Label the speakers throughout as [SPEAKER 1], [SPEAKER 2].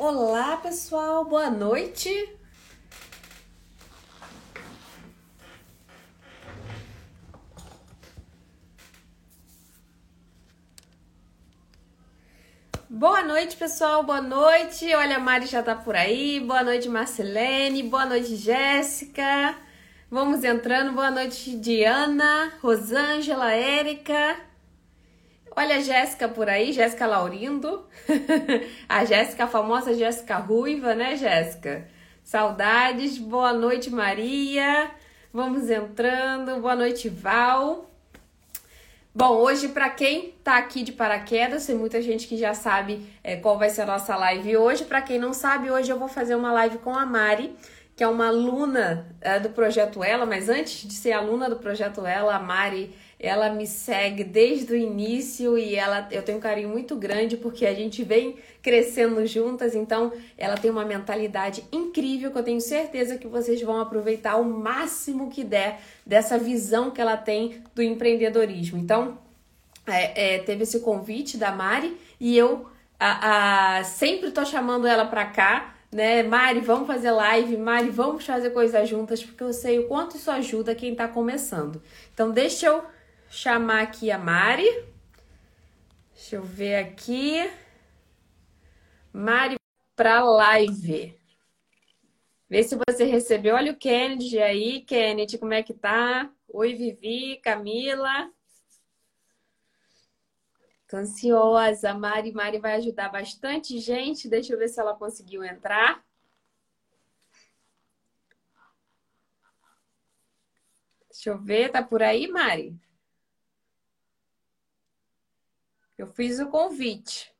[SPEAKER 1] Olá, pessoal, boa noite. Boa noite, pessoal. Boa noite. Olha, a Mari já tá por aí. Boa noite, Marcelene. Boa noite, Jéssica. Vamos entrando. Boa noite, Diana, Rosângela, Érica. Olha a Jéssica por aí, Jéssica Laurindo. a Jéssica, a famosa Jéssica Ruiva, né, Jéssica? Saudades. Boa noite, Maria. Vamos entrando. Boa noite, Val. Bom, hoje, para quem tá aqui de paraquedas, tem muita gente que já sabe é, qual vai ser a nossa live hoje. Para quem não sabe, hoje eu vou fazer uma live com a Mari, que é uma aluna é, do Projeto Ela, mas antes de ser aluna do Projeto Ela, a Mari ela me segue desde o início e ela eu tenho um carinho muito grande porque a gente vem crescendo juntas, então ela tem uma mentalidade incrível que eu tenho certeza que vocês vão aproveitar o máximo que der dessa visão que ela tem do empreendedorismo. Então, é, é, teve esse convite da Mari e eu a, a, sempre tô chamando ela para cá né? Mari, vamos fazer live, Mari, vamos fazer coisas juntas, porque eu sei o quanto isso ajuda quem está começando. Então, deixa eu chamar aqui a Mari. Deixa eu ver aqui. Mari para live. Vê se você recebeu. Olha o Kennedy aí. Kennedy, como é que tá? Oi, Vivi, Camila. Tô ansiosa. Mari, Mari vai ajudar bastante gente. Deixa eu ver se ela conseguiu entrar. Deixa eu ver, tá por aí, Mari? Eu fiz o convite.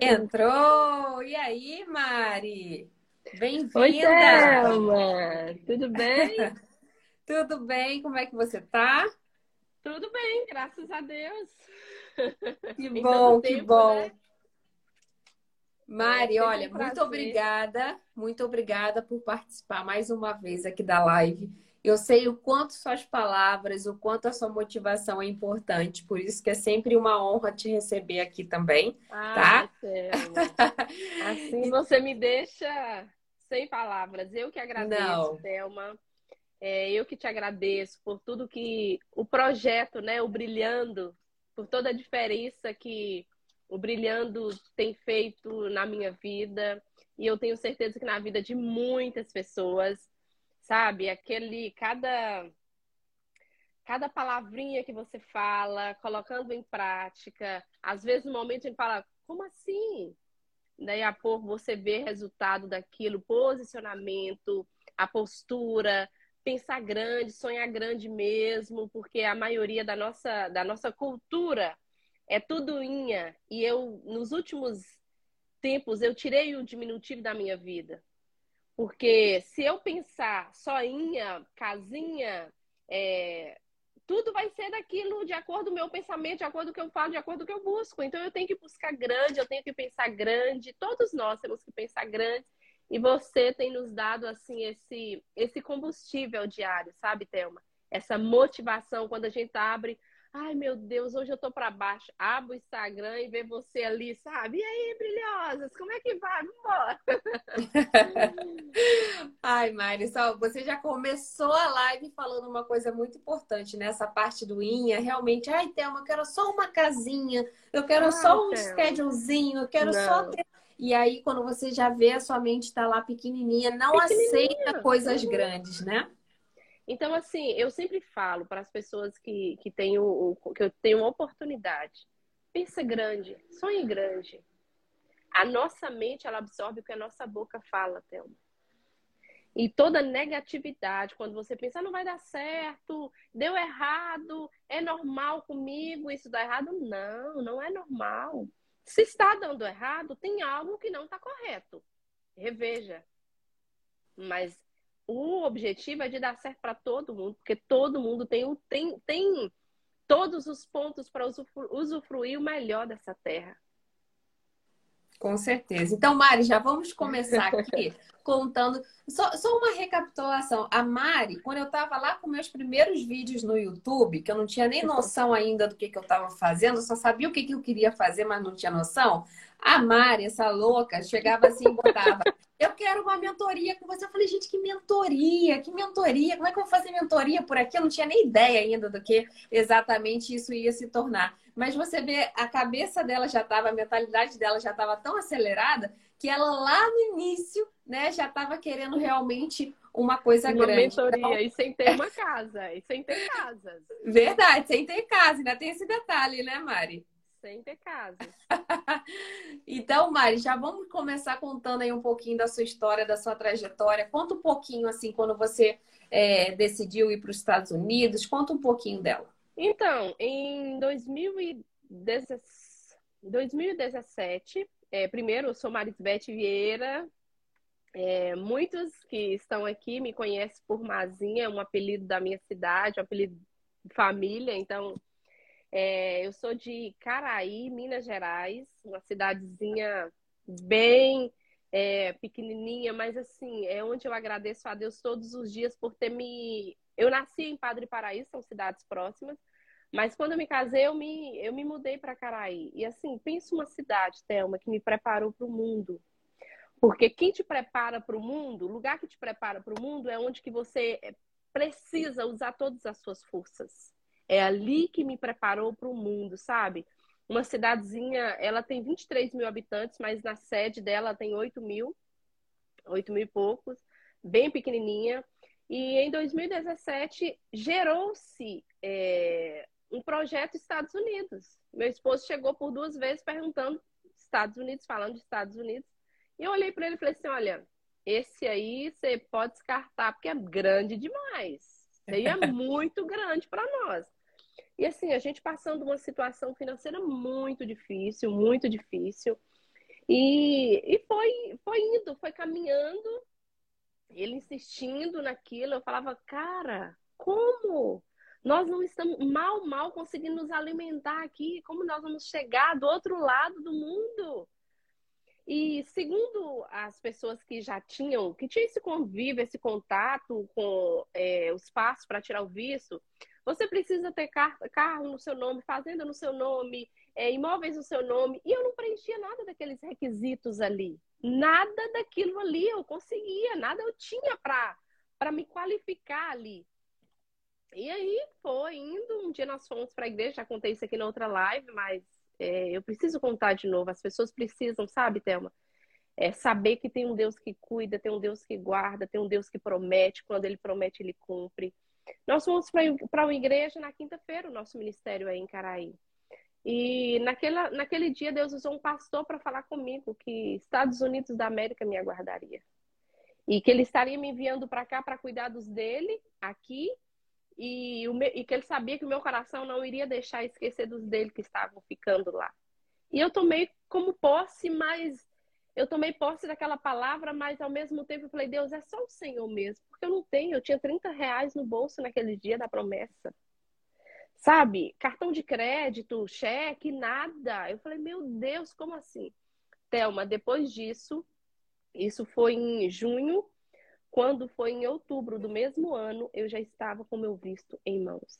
[SPEAKER 1] Entrou! E aí, Mari? Bem-vinda!
[SPEAKER 2] Oi, Thelma! Tudo bem?
[SPEAKER 1] Tudo bem? Como é que você tá?
[SPEAKER 2] Tudo bem, graças a Deus.
[SPEAKER 1] Que bom, tempo, que bom. Né? Mari, é, olha, um muito obrigada, muito obrigada por participar mais uma vez aqui da live. Eu sei o quanto suas palavras, o quanto a sua motivação é importante, por isso que é sempre uma honra te receber aqui também, ah,
[SPEAKER 2] tá? Assim você me deixa sem palavras. Eu que agradeço, Não. Thelma. É, eu que te agradeço por tudo que o projeto, né, o Brilhando, por toda a diferença que o Brilhando tem feito na minha vida. E eu tenho certeza que na vida de muitas pessoas sabe? Aquele cada cada palavrinha que você fala, colocando em prática. Às vezes no momento a gente fala, como assim? Daí a pouco você vê resultado daquilo, posicionamento, a postura, pensar grande, sonhar grande mesmo, porque a maioria da nossa, da nossa cultura é tudo inha. E eu, nos últimos tempos, eu tirei o diminutivo da minha vida. Porque se eu pensar soinha, casinha, é, tudo vai ser daquilo de acordo com o meu pensamento, de acordo com o que eu falo, de acordo com o que eu busco. Então eu tenho que buscar grande, eu tenho que pensar grande, todos nós temos que pensar grande. E você tem nos dado assim esse esse combustível diário, sabe, Thelma? Essa motivação quando a gente abre Ai, meu Deus, hoje eu tô para baixo. Abro o Instagram e vê você ali, sabe? E aí, brilhosas, como é que vai? Vambora!
[SPEAKER 1] Ai, Mari, só você já começou a live falando uma coisa muito importante nessa parte do INHA. Realmente, ai, Thelma, eu quero só uma casinha, eu quero ai, só um schedulezinho, eu quero não. só ter. E aí, quando você já vê a sua mente tá lá pequenininha, não pequenininha. aceita coisas grandes, né?
[SPEAKER 2] Então, assim, eu sempre falo para as pessoas que, que, têm o, que eu tenho uma oportunidade. Pensa grande, sonhe grande. A nossa mente, ela absorve o que a nossa boca fala, Thelma. E toda negatividade, quando você pensa, ah, não vai dar certo, deu errado, é normal comigo isso dá errado. Não, não é normal. Se está dando errado, tem algo que não está correto. Reveja. Mas o objetivo é de dar certo para todo mundo, porque todo mundo tem, tem, tem todos os pontos para usufruir o melhor dessa terra.
[SPEAKER 1] Com certeza. Então, Mari, já vamos começar aqui contando. Só, só uma recapitulação. A Mari, quando eu estava lá com meus primeiros vídeos no YouTube, que eu não tinha nem noção ainda do que, que eu estava fazendo, eu só sabia o que, que eu queria fazer, mas não tinha noção. A Mari, essa louca, chegava assim e botava: Eu quero uma mentoria com você. Eu falei, gente, que mentoria? Que mentoria? Como é que eu vou fazer mentoria por aqui? Eu não tinha nem ideia ainda do que exatamente isso ia se tornar. Mas você vê, a cabeça dela já estava, a mentalidade dela já estava tão acelerada que ela lá no início, né, já estava querendo realmente uma coisa
[SPEAKER 2] uma
[SPEAKER 1] grande.
[SPEAKER 2] mentoria então... e sem ter uma casa, e sem ter casas.
[SPEAKER 1] Verdade, sem ter casa, ainda tem esse detalhe, né, Mari?
[SPEAKER 2] Sem ter casa.
[SPEAKER 1] então, Mari, já vamos começar contando aí um pouquinho da sua história, da sua trajetória. Conta um pouquinho, assim, quando você é, decidiu ir para os Estados Unidos, conta um pouquinho dela.
[SPEAKER 2] Então, em 2017, é, primeiro, eu sou Marisbeth Vieira. É, muitos que estão aqui me conhecem por Mazinha, é um apelido da minha cidade, um apelido de família. Então, é, eu sou de Caraí, Minas Gerais, uma cidadezinha bem é, pequenininha, mas assim, é onde eu agradeço a Deus todos os dias por ter me eu nasci em Padre Paraíso, são cidades próximas, mas quando eu me casei, eu me, eu me mudei para Caraí. E assim, pensa uma cidade, Thelma, que me preparou para o mundo. Porque quem te prepara para o mundo, o lugar que te prepara para o mundo é onde que você precisa usar todas as suas forças. É ali que me preparou para o mundo, sabe? Uma cidadezinha, ela tem 23 mil habitantes, mas na sede dela tem 8 mil, 8 mil e poucos, bem pequenininha. E em 2017 gerou-se é, um projeto Estados Unidos. Meu esposo chegou por duas vezes perguntando Estados Unidos, falando de Estados Unidos. E eu olhei para ele e falei assim: olha, esse aí você pode descartar porque é grande demais. Aí é muito grande para nós. E assim, a gente passando uma situação financeira muito difícil, muito difícil. E, e foi, foi indo, foi caminhando ele insistindo naquilo, eu falava, cara, como? Nós não estamos mal, mal conseguindo nos alimentar aqui, como nós vamos chegar do outro lado do mundo? E segundo as pessoas que já tinham, que tinham esse convívio, esse contato com é, os passos para tirar o visto, você precisa ter carro no seu nome, fazenda no seu nome, é, imóveis no seu nome. E eu não preenchia nada daqueles requisitos ali nada daquilo ali eu conseguia, nada eu tinha para me qualificar ali. E aí foi indo, um dia nós fomos para a igreja, já contei isso aqui na outra live, mas é, eu preciso contar de novo. As pessoas precisam, sabe, Thelma? É, saber que tem um Deus que cuida, tem um Deus que guarda, tem um Deus que promete, quando ele promete, ele cumpre. Nós fomos para uma igreja na quinta-feira, o nosso ministério é em Caraí. E naquela, naquele dia Deus usou um pastor para falar comigo que Estados Unidos da América me aguardaria. E que ele estaria me enviando para cá para cuidar dos dele, aqui, e, meu, e, que ele sabia que o meu coração não iria deixar esquecer dos dele que estavam ficando lá. E eu tomei como posse, mas eu tomei posse daquela palavra, mas ao mesmo tempo eu falei, Deus, é só o Senhor mesmo, porque eu não tenho, eu tinha 30 reais no bolso naquele dia da promessa. Sabe? Cartão de crédito, cheque, nada. Eu falei, meu Deus, como assim? Thelma, depois disso, isso foi em junho, quando foi em outubro do mesmo ano, eu já estava com meu visto em mãos.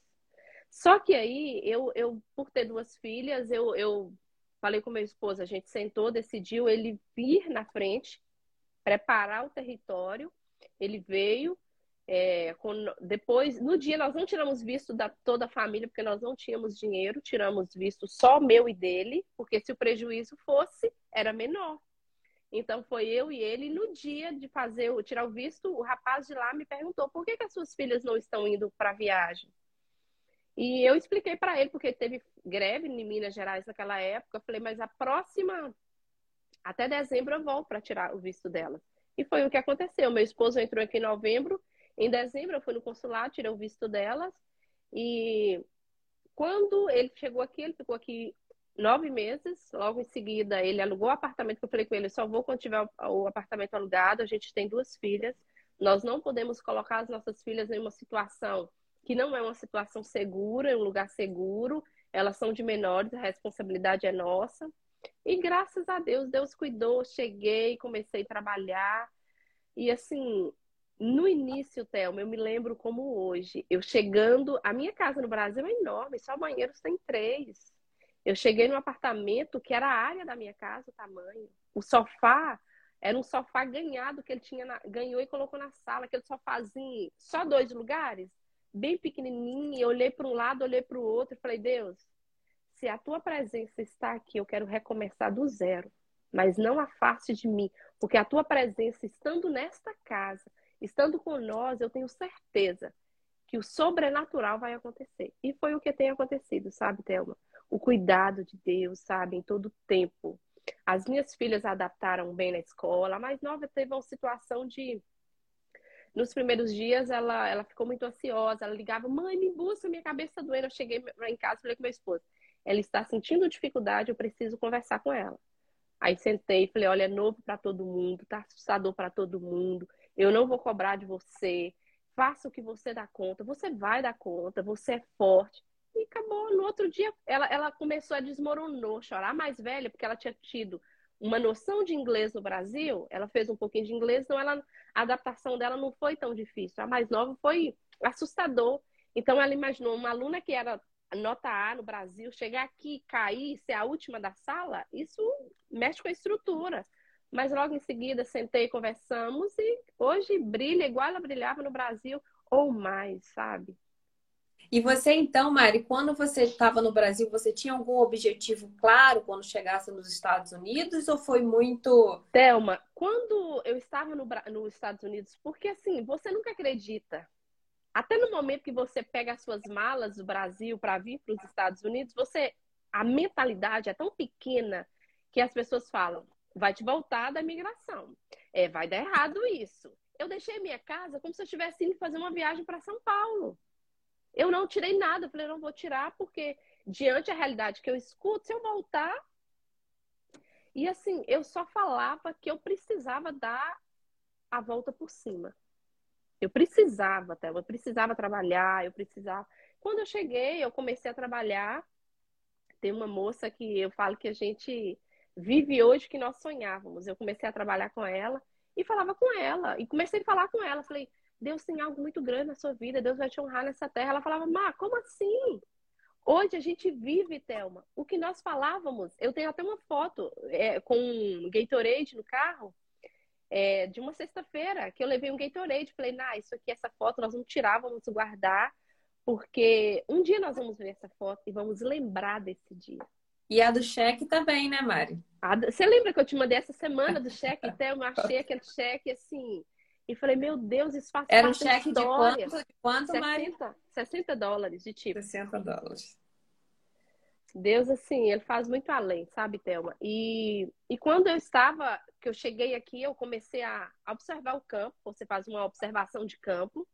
[SPEAKER 2] Só que aí, eu, eu por ter duas filhas, eu, eu falei com meu esposo, a gente sentou, decidiu ele vir na frente, preparar o território. Ele veio, é, com, depois, no dia, nós não tiramos visto da toda a família, porque nós não tínhamos dinheiro, tiramos visto só meu e dele, porque se o prejuízo fosse, era menor. Então foi eu e ele. No dia de fazer tirar o visto, o rapaz de lá me perguntou por que, que as suas filhas não estão indo para a viagem. E eu expliquei para ele, porque teve greve em Minas Gerais naquela época. Eu falei, mas a próxima, até dezembro, eu volto para tirar o visto delas. E foi o que aconteceu. Meu esposo entrou aqui em novembro, em dezembro, eu fui no consulado, tirei o visto delas. E quando ele chegou aqui, ele ficou aqui nove meses. Logo em seguida, ele alugou o apartamento. Que eu falei com ele: só vou quando tiver o apartamento alugado. A gente tem duas filhas. Nós não podemos colocar as nossas filhas em uma situação que não é uma situação segura, em um lugar seguro. Elas são de menores, a responsabilidade é nossa. E graças a Deus, Deus cuidou, cheguei, comecei a trabalhar. E assim, no início, Thelma, eu me lembro como hoje, eu chegando, a minha casa no Brasil é enorme, só banheiros tem três. Eu cheguei num apartamento que era a área da minha casa, o tamanho. O sofá era um sofá ganhado que ele tinha na, ganhou e colocou na sala, aquele sofazinho, só dois lugares, bem pequenininho. Eu olhei para um lado, olhei para o outro e falei: Deus, se a tua presença está aqui, eu quero recomeçar do zero, mas não afaste de mim, porque a tua presença estando nesta casa, estando com nós, eu tenho certeza que o sobrenatural vai acontecer. E foi o que tem acontecido, sabe, Thelma? O cuidado de Deus, sabe, em todo tempo. As minhas filhas adaptaram bem na escola. A mais nova teve uma situação de. Nos primeiros dias, ela, ela ficou muito ansiosa. Ela ligava, mãe, me busca, minha cabeça doendo. Eu cheguei em casa e falei com meu esposo: ela está sentindo dificuldade, eu preciso conversar com ela. Aí sentei e falei: olha, é novo para todo mundo, tá assustador para todo mundo. Eu não vou cobrar de você. Faça o que você dá conta. Você vai dar conta, você é forte. E acabou. No outro dia, ela, ela começou a desmoronar, chorar mais velha, porque ela tinha tido uma noção de inglês no Brasil. Ela fez um pouquinho de inglês, então ela, a adaptação dela não foi tão difícil. A mais nova foi assustador. Então ela imaginou uma aluna que era nota A no Brasil, chegar aqui, cair, ser a última da sala, isso mexe com a estrutura. Mas logo em seguida sentei, conversamos e hoje brilha igual ela brilhava no Brasil ou mais, sabe?
[SPEAKER 1] E você, então, Mari, quando você estava no Brasil, você tinha algum objetivo claro quando chegasse nos Estados Unidos ou foi muito.
[SPEAKER 2] Thelma, quando eu estava no, nos Estados Unidos, porque assim, você nunca acredita. Até no momento que você pega as suas malas do Brasil para vir para os Estados Unidos, você a mentalidade é tão pequena que as pessoas falam: vai te voltar da migração. É, vai dar errado isso. Eu deixei minha casa como se eu estivesse indo fazer uma viagem para São Paulo. Eu não tirei nada, falei, não vou tirar, porque diante da realidade que eu escuto, se eu voltar. E assim, eu só falava que eu precisava dar a volta por cima. Eu precisava, até, eu precisava trabalhar, eu precisava. Quando eu cheguei, eu comecei a trabalhar. Tem uma moça que eu falo que a gente vive hoje que nós sonhávamos. Eu comecei a trabalhar com ela e falava com ela. E comecei a falar com ela. Falei, Deus tem algo muito grande na sua vida, Deus vai te honrar nessa terra. Ela falava, Má, como assim? Hoje a gente vive, Thelma, o que nós falávamos. Eu tenho até uma foto é, com um Gatorade no carro, é, de uma sexta-feira, que eu levei um Gatorade. Falei, nah, isso aqui, essa foto, nós vamos tirar, vamos guardar, porque um dia nós vamos ver essa foto e vamos lembrar desse dia.
[SPEAKER 1] E a do cheque também, né, Mari?
[SPEAKER 2] Você lembra que eu te mandei essa semana do cheque? Até eu achei aquele cheque assim e falei, meu Deus, isso faz
[SPEAKER 1] Era um cheque de quanto, de quanto
[SPEAKER 2] 60, 60 dólares de tipo.
[SPEAKER 1] 60 dólares.
[SPEAKER 2] Deus, assim, ele faz muito além, sabe, Thelma? E, e quando eu estava, que eu cheguei aqui, eu comecei a observar o campo, você faz uma observação de campo.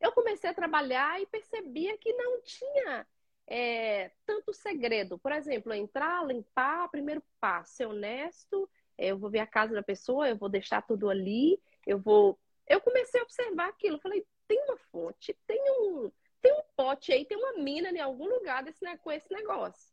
[SPEAKER 2] Eu comecei a trabalhar e percebia que não tinha é, tanto segredo. Por exemplo, entrar, limpar, primeiro passo, ser honesto, eu vou ver a casa da pessoa, eu vou deixar tudo ali, eu vou. Eu comecei a observar aquilo. Falei, tem uma fonte, tem um, tem um pote aí, tem uma mina em algum lugar desse, né, com esse negócio.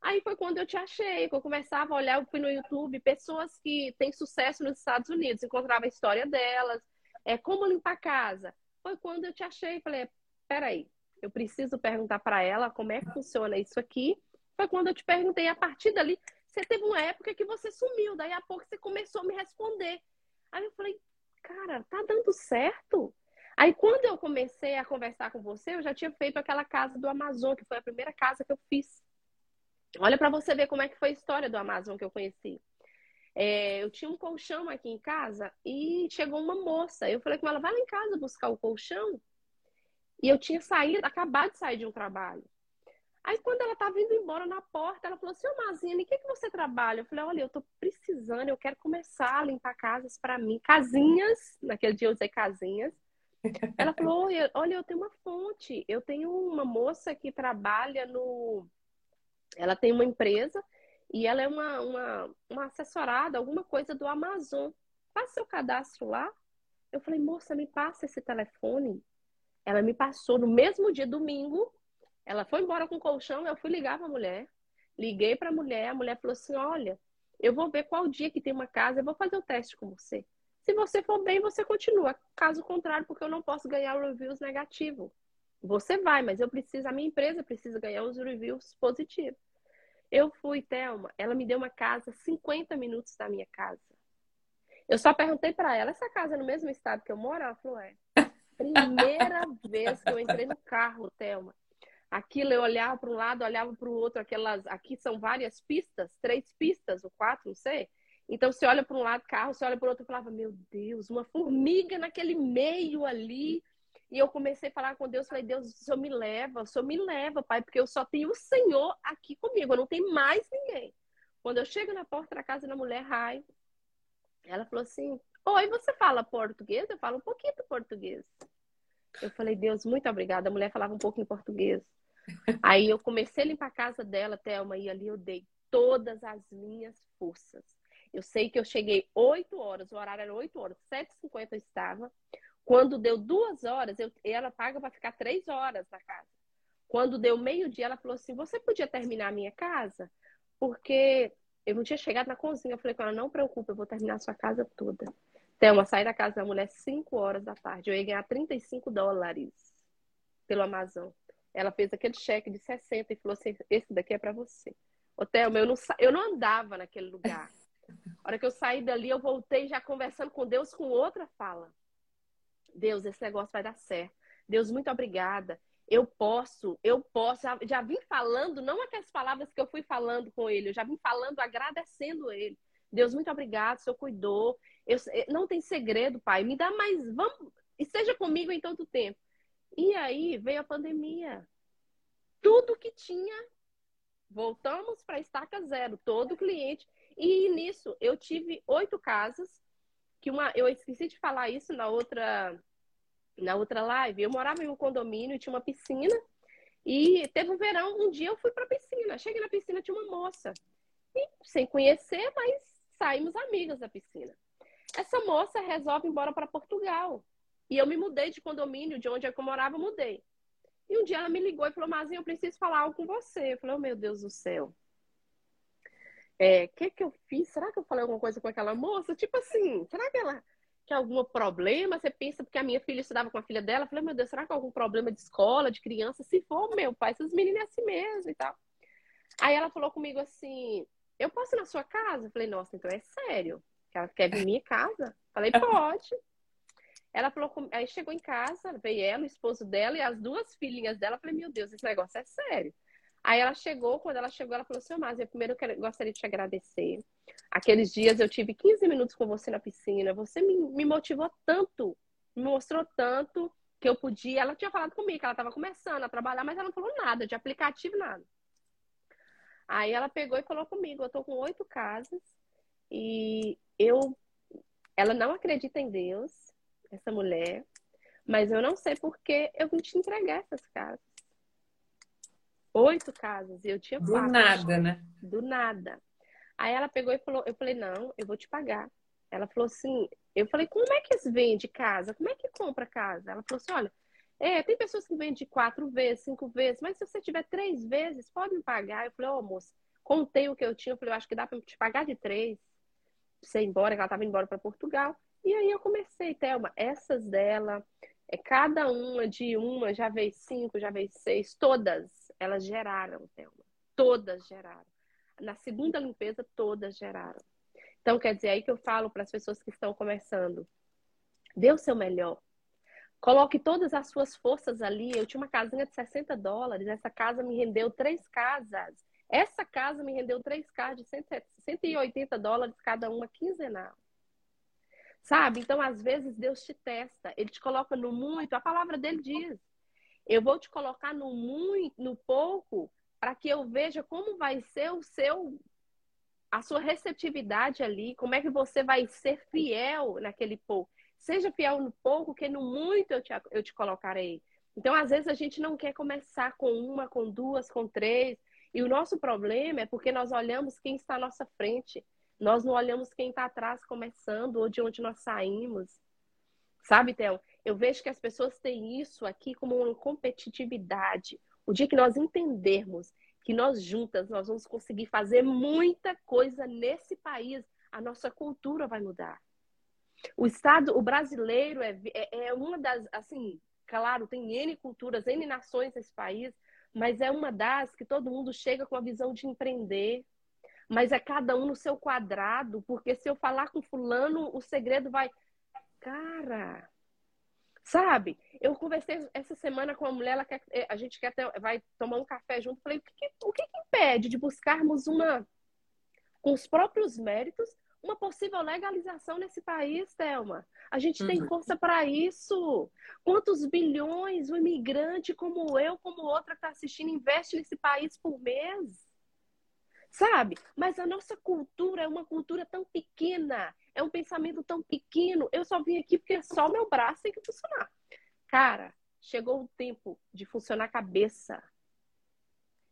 [SPEAKER 2] Aí foi quando eu te achei, que eu começava a olhar, eu fui no YouTube, pessoas que têm sucesso nos Estados Unidos, encontrava a história delas, é, como limpar casa. Foi quando eu te achei, falei, peraí, eu preciso perguntar para ela como é que funciona isso aqui. Foi quando eu te perguntei, a partir dali, você teve uma época que você sumiu, daí a pouco você começou a me responder. Aí eu falei, cara, tá dando certo? Aí quando eu comecei a conversar com você, eu já tinha feito aquela casa do Amazon, que foi a primeira casa que eu fiz. Olha para você ver como é que foi a história do Amazon que eu conheci. É, eu tinha um colchão aqui em casa e chegou uma moça. Eu falei com ela, vai lá em casa buscar o colchão. E eu tinha saído, acabado de sair de um trabalho. Aí, quando ela estava indo embora na porta, ela falou assim: Ô Mazine, o que, que você trabalha? Eu falei: Olha, eu estou precisando, eu quero começar a limpar casas para mim. Casinhas, naquele dia eu usei casinhas. Ela falou: Olha, eu tenho uma fonte. Eu tenho uma moça que trabalha no. Ela tem uma empresa e ela é uma, uma, uma assessorada, alguma coisa do Amazon. Faça seu cadastro lá. Eu falei: Moça, me passa esse telefone. Ela me passou no mesmo dia, domingo, ela foi embora com o colchão, eu fui ligar pra mulher. Liguei para a mulher, a mulher falou assim: olha, eu vou ver qual dia que tem uma casa, eu vou fazer o teste com você. Se você for bem, você continua. Caso contrário, porque eu não posso ganhar reviews negativos. Você vai, mas eu preciso, a minha empresa precisa ganhar os reviews positivos. Eu fui, Thelma, ela me deu uma casa 50 minutos da minha casa. Eu só perguntei para ela, essa casa é no mesmo estado que eu moro? Ela falou, é. Primeira vez que eu entrei no carro, Thelma. Aquilo eu olhava para um lado, olhava para o outro, aquelas. Aqui são várias pistas, três pistas, ou quatro, não sei. Então você olha para um lado carro, você olha para o outro, eu falava, meu Deus, uma formiga naquele meio ali. E eu comecei a falar com Deus, falei, Deus, o Senhor me leva, o Senhor me leva, Pai, porque eu só tenho o Senhor aqui comigo, eu não tenho mais ninguém. Quando eu chego na porta da casa da mulher, Rai, ela falou assim, oi, você fala português? Eu falo um pouquinho de português. Eu falei, Deus, muito obrigada. A mulher falava um pouco em português. Aí eu comecei a limpar a casa dela, Thelma, e ali eu dei todas as minhas forças. Eu sei que eu cheguei 8 horas, o horário era 8 horas, 7h50 eu estava. Quando deu duas horas, eu, ela paga para ficar três horas na casa. Quando deu meio-dia, ela falou assim: Você podia terminar a minha casa? Porque eu não tinha chegado na cozinha. Eu falei com ela: Não preocupe, eu vou terminar a sua casa toda. Thelma, saí da casa da mulher 5 horas da tarde. Eu ia ganhar 35 dólares pelo Amazon. Ela fez aquele cheque de 60 e falou assim: esse daqui é para você. Ô, Thelma, eu não, eu não andava naquele lugar. A hora que eu saí dali, eu voltei já conversando com Deus com outra fala. Deus, esse negócio vai dar certo. Deus, muito obrigada. Eu posso, eu posso. Já, já vim falando, não aquelas palavras que eu fui falando com ele, eu já vim falando, agradecendo ele. Deus, muito obrigado, o Senhor cuidou. Eu, não tem segredo, Pai. Me dá mais, vamos, esteja comigo em todo tempo. E aí veio a pandemia. Tudo que tinha, voltamos para estaca zero, todo cliente. E nisso eu tive oito casas, que uma, eu esqueci de falar isso na outra, na outra live. Eu morava em um condomínio, tinha uma piscina. E teve um verão, um dia eu fui para a piscina. Cheguei na piscina, tinha uma moça. E, sem conhecer, mas saímos amigas da piscina. Essa moça resolve ir embora para Portugal. E eu me mudei de condomínio, de onde eu morava, mudei. E um dia ela me ligou e falou, Mazinha, eu preciso falar algo com você. Eu falei, oh, meu Deus do céu. É, o que que eu fiz? Será que eu falei alguma coisa com aquela moça? Tipo assim, será que ela tem algum problema? Você pensa, porque a minha filha estudava com a filha dela. Eu falei, meu Deus, será que há algum problema de escola, de criança? Se for, meu pai, essas meninas é assim mesmo e tal. Aí ela falou comigo assim, eu posso ir na sua casa? Eu falei, nossa, então é sério. Ela quer vir minha casa? Eu falei, pode. Ela falou, aí chegou em casa, veio ela, o esposo dela e as duas filhinhas dela. Falei, meu Deus, esse negócio é sério. Aí ela chegou, quando ela chegou, ela falou assim, mas eu primeiro quero, gostaria de te agradecer. Aqueles dias eu tive 15 minutos com você na piscina, você me, me motivou tanto, me mostrou tanto que eu podia. Ela tinha falado comigo que ela estava começando a trabalhar, mas ela não falou nada de aplicativo, nada. Aí ela pegou e falou comigo, eu tô com oito casas e eu ela não acredita em Deus, essa mulher, mas eu não sei porque eu vim te entregar essas casas. Oito casas, e eu tinha
[SPEAKER 1] quatro. Do nada, né?
[SPEAKER 2] Do nada. Aí ela pegou e falou, eu falei, não, eu vou te pagar. Ela falou assim, eu falei, como é que vende casa? Como é que compra casa? Ela falou assim, olha, é, tem pessoas que vendem quatro vezes, cinco vezes, mas se você tiver três vezes, pode me pagar. Eu falei, ô oh, moça, contei o que eu tinha, eu falei, eu acho que dá para te pagar de três. Você ir embora, que ela estava indo embora para Portugal. E aí eu comecei, Thelma, essas dela, é, cada uma de uma já veio cinco, já veio seis, todas elas geraram, Thelma. Todas geraram. Na segunda limpeza, todas geraram. Então, quer dizer, aí que eu falo para as pessoas que estão começando. Dê o seu melhor. Coloque todas as suas forças ali. Eu tinha uma casinha de 60 dólares. Essa casa me rendeu três casas. Essa casa me rendeu três casas de 180 dólares cada uma quinzenal. Sabe? Então, às vezes, Deus te testa, ele te coloca no muito, a palavra dele diz: Eu vou te colocar no muito, no pouco, para que eu veja como vai ser o seu a sua receptividade ali, como é que você vai ser fiel naquele pouco. Seja fiel no pouco, que no muito eu te, eu te colocarei. Então, às vezes, a gente não quer começar com uma, com duas, com três. E o nosso problema é porque nós olhamos quem está à nossa frente. Nós não olhamos quem está atrás começando ou de onde nós saímos. Sabe, Théo? Eu vejo que as pessoas têm isso aqui como uma competitividade. O dia que nós entendermos que nós juntas nós vamos conseguir fazer muita coisa nesse país. A nossa cultura vai mudar. O Estado, o brasileiro é, é, é uma das, assim, claro, tem N culturas, N nações nesse país, mas é uma das que todo mundo chega com a visão de empreender. Mas é cada um no seu quadrado, porque se eu falar com fulano, o segredo vai. Cara, sabe? Eu conversei essa semana com uma mulher, ela quer, eh, a gente quer ter, vai tomar um café junto. Falei, o que, o que, impede de buscarmos uma, com os próprios méritos, uma possível legalização nesse país, Thelma. A gente uhum. tem força para isso. Quantos bilhões um imigrante como eu, como outra que está assistindo, investe nesse país por mês? Sabe? Mas a nossa cultura é uma cultura tão pequena, é um pensamento tão pequeno. Eu só vim aqui porque só o meu braço tem que funcionar. Cara, chegou o tempo de funcionar a cabeça.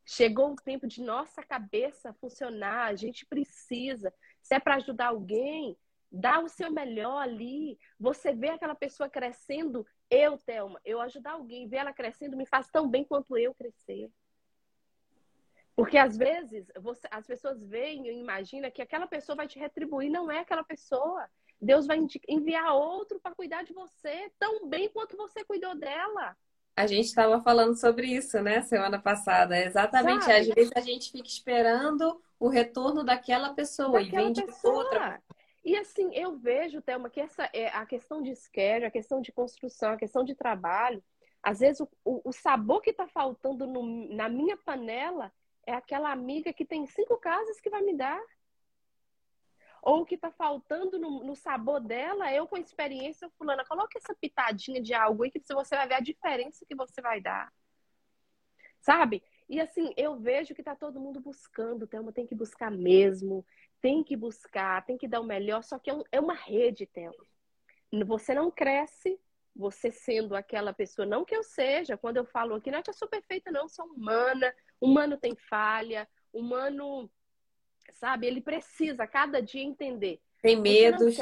[SPEAKER 2] Chegou o tempo de nossa cabeça funcionar. A gente precisa. Se é para ajudar alguém, dá o seu melhor ali. Você vê aquela pessoa crescendo. Eu, Thelma, eu ajudar alguém, ver ela crescendo, me faz tão bem quanto eu crescer. Porque às vezes você, as pessoas veem e imaginam que aquela pessoa vai te retribuir, não é aquela pessoa. Deus vai enviar outro para cuidar de você tão bem quanto você cuidou dela.
[SPEAKER 1] A gente estava falando sobre isso, né, semana passada. É exatamente. Sabe? Às vezes a gente fica esperando o retorno daquela pessoa daquela e vem de outra.
[SPEAKER 2] E assim, eu vejo, Thelma, que essa é a questão de schedule, a questão de construção, a questão de trabalho, às vezes o, o, o sabor que está faltando no, na minha panela é aquela amiga que tem cinco casas que vai me dar. Ou o que está faltando no, no, sabor dela, eu com experiência, fulana, coloque essa pitadinha de algo aí que você vai ver a diferença que você vai dar. Sabe? E assim, eu vejo que está todo mundo buscando, Thelma, tem que buscar mesmo, tem que buscar, tem que dar o melhor, só que é, um, é uma rede, Thelma. Você não cresce você sendo aquela pessoa, não que eu seja, quando eu falo aqui, não é que eu sou perfeita, não, sou humana, humano tem falha, humano sabe? Ele precisa cada dia entender.
[SPEAKER 1] Tem medos.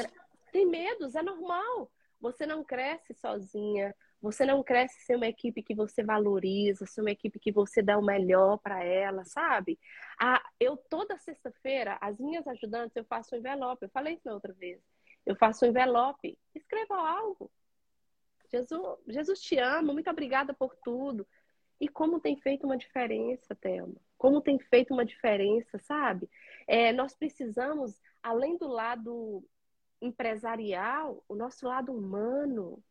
[SPEAKER 2] Tem medos, é normal. Você não cresce sozinha. Você não cresce sem uma equipe que você valoriza, sem uma equipe que você dá o melhor para ela, sabe? Ah, eu toda sexta-feira, as minhas ajudantes, eu faço um envelope. Eu falei isso na outra vez. Eu faço um envelope. Escreva algo. Jesus, Jesus te ama, muito obrigada por tudo. E como tem feito uma diferença, Thelma? Como tem feito uma diferença, sabe? É, nós precisamos, além do lado empresarial, o nosso lado humano.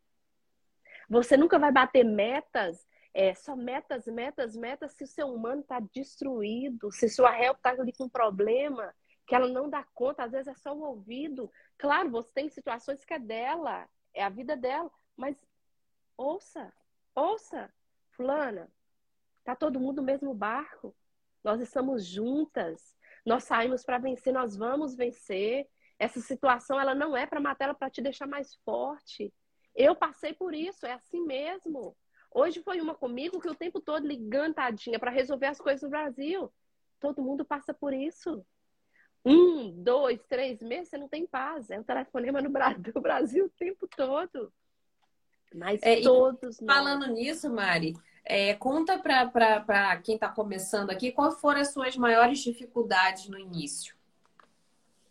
[SPEAKER 2] Você nunca vai bater metas, é, só metas, metas, metas, se o seu humano está destruído, se sua réu está ali com um problema, que ela não dá conta, às vezes é só o ouvido. Claro, você tem situações que é dela, é a vida dela, mas ouça, ouça, fulana, Tá todo mundo no mesmo barco. Nós estamos juntas. Nós saímos para vencer, nós vamos vencer. Essa situação ela não é para matar, ela é para te deixar mais forte. Eu passei por isso, é assim mesmo. Hoje foi uma comigo que o tempo todo ligando, tadinha, para resolver as coisas no Brasil. Todo mundo passa por isso. Um, dois, três meses, você não tem paz. É um telefonema no Brasil o tempo todo. Mas é, todos.
[SPEAKER 1] Falando nisso, Mari, é, conta para quem está começando aqui quais foram as suas maiores dificuldades no início.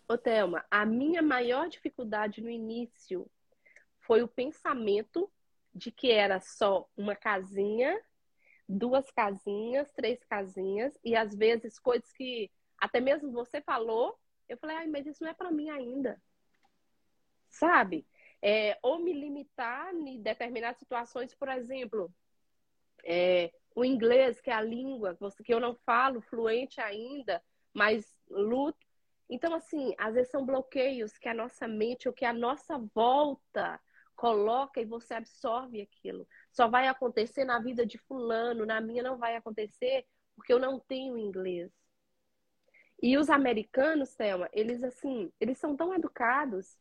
[SPEAKER 2] Ô, Thelma, a minha maior dificuldade no início foi o pensamento de que era só uma casinha, duas casinhas, três casinhas, e às vezes coisas que até mesmo você falou, eu falei, ai, mas isso não é para mim ainda. Sabe? É, ou me limitar em determinadas situações, por exemplo, é, o inglês, que é a língua que eu não falo fluente ainda, mas luto. Então, assim, às vezes são bloqueios que a nossa mente ou que a nossa volta coloca e você absorve aquilo. Só vai acontecer na vida de fulano, na minha não vai acontecer porque eu não tenho inglês. E os americanos, Thelma, eles assim, eles são tão educados.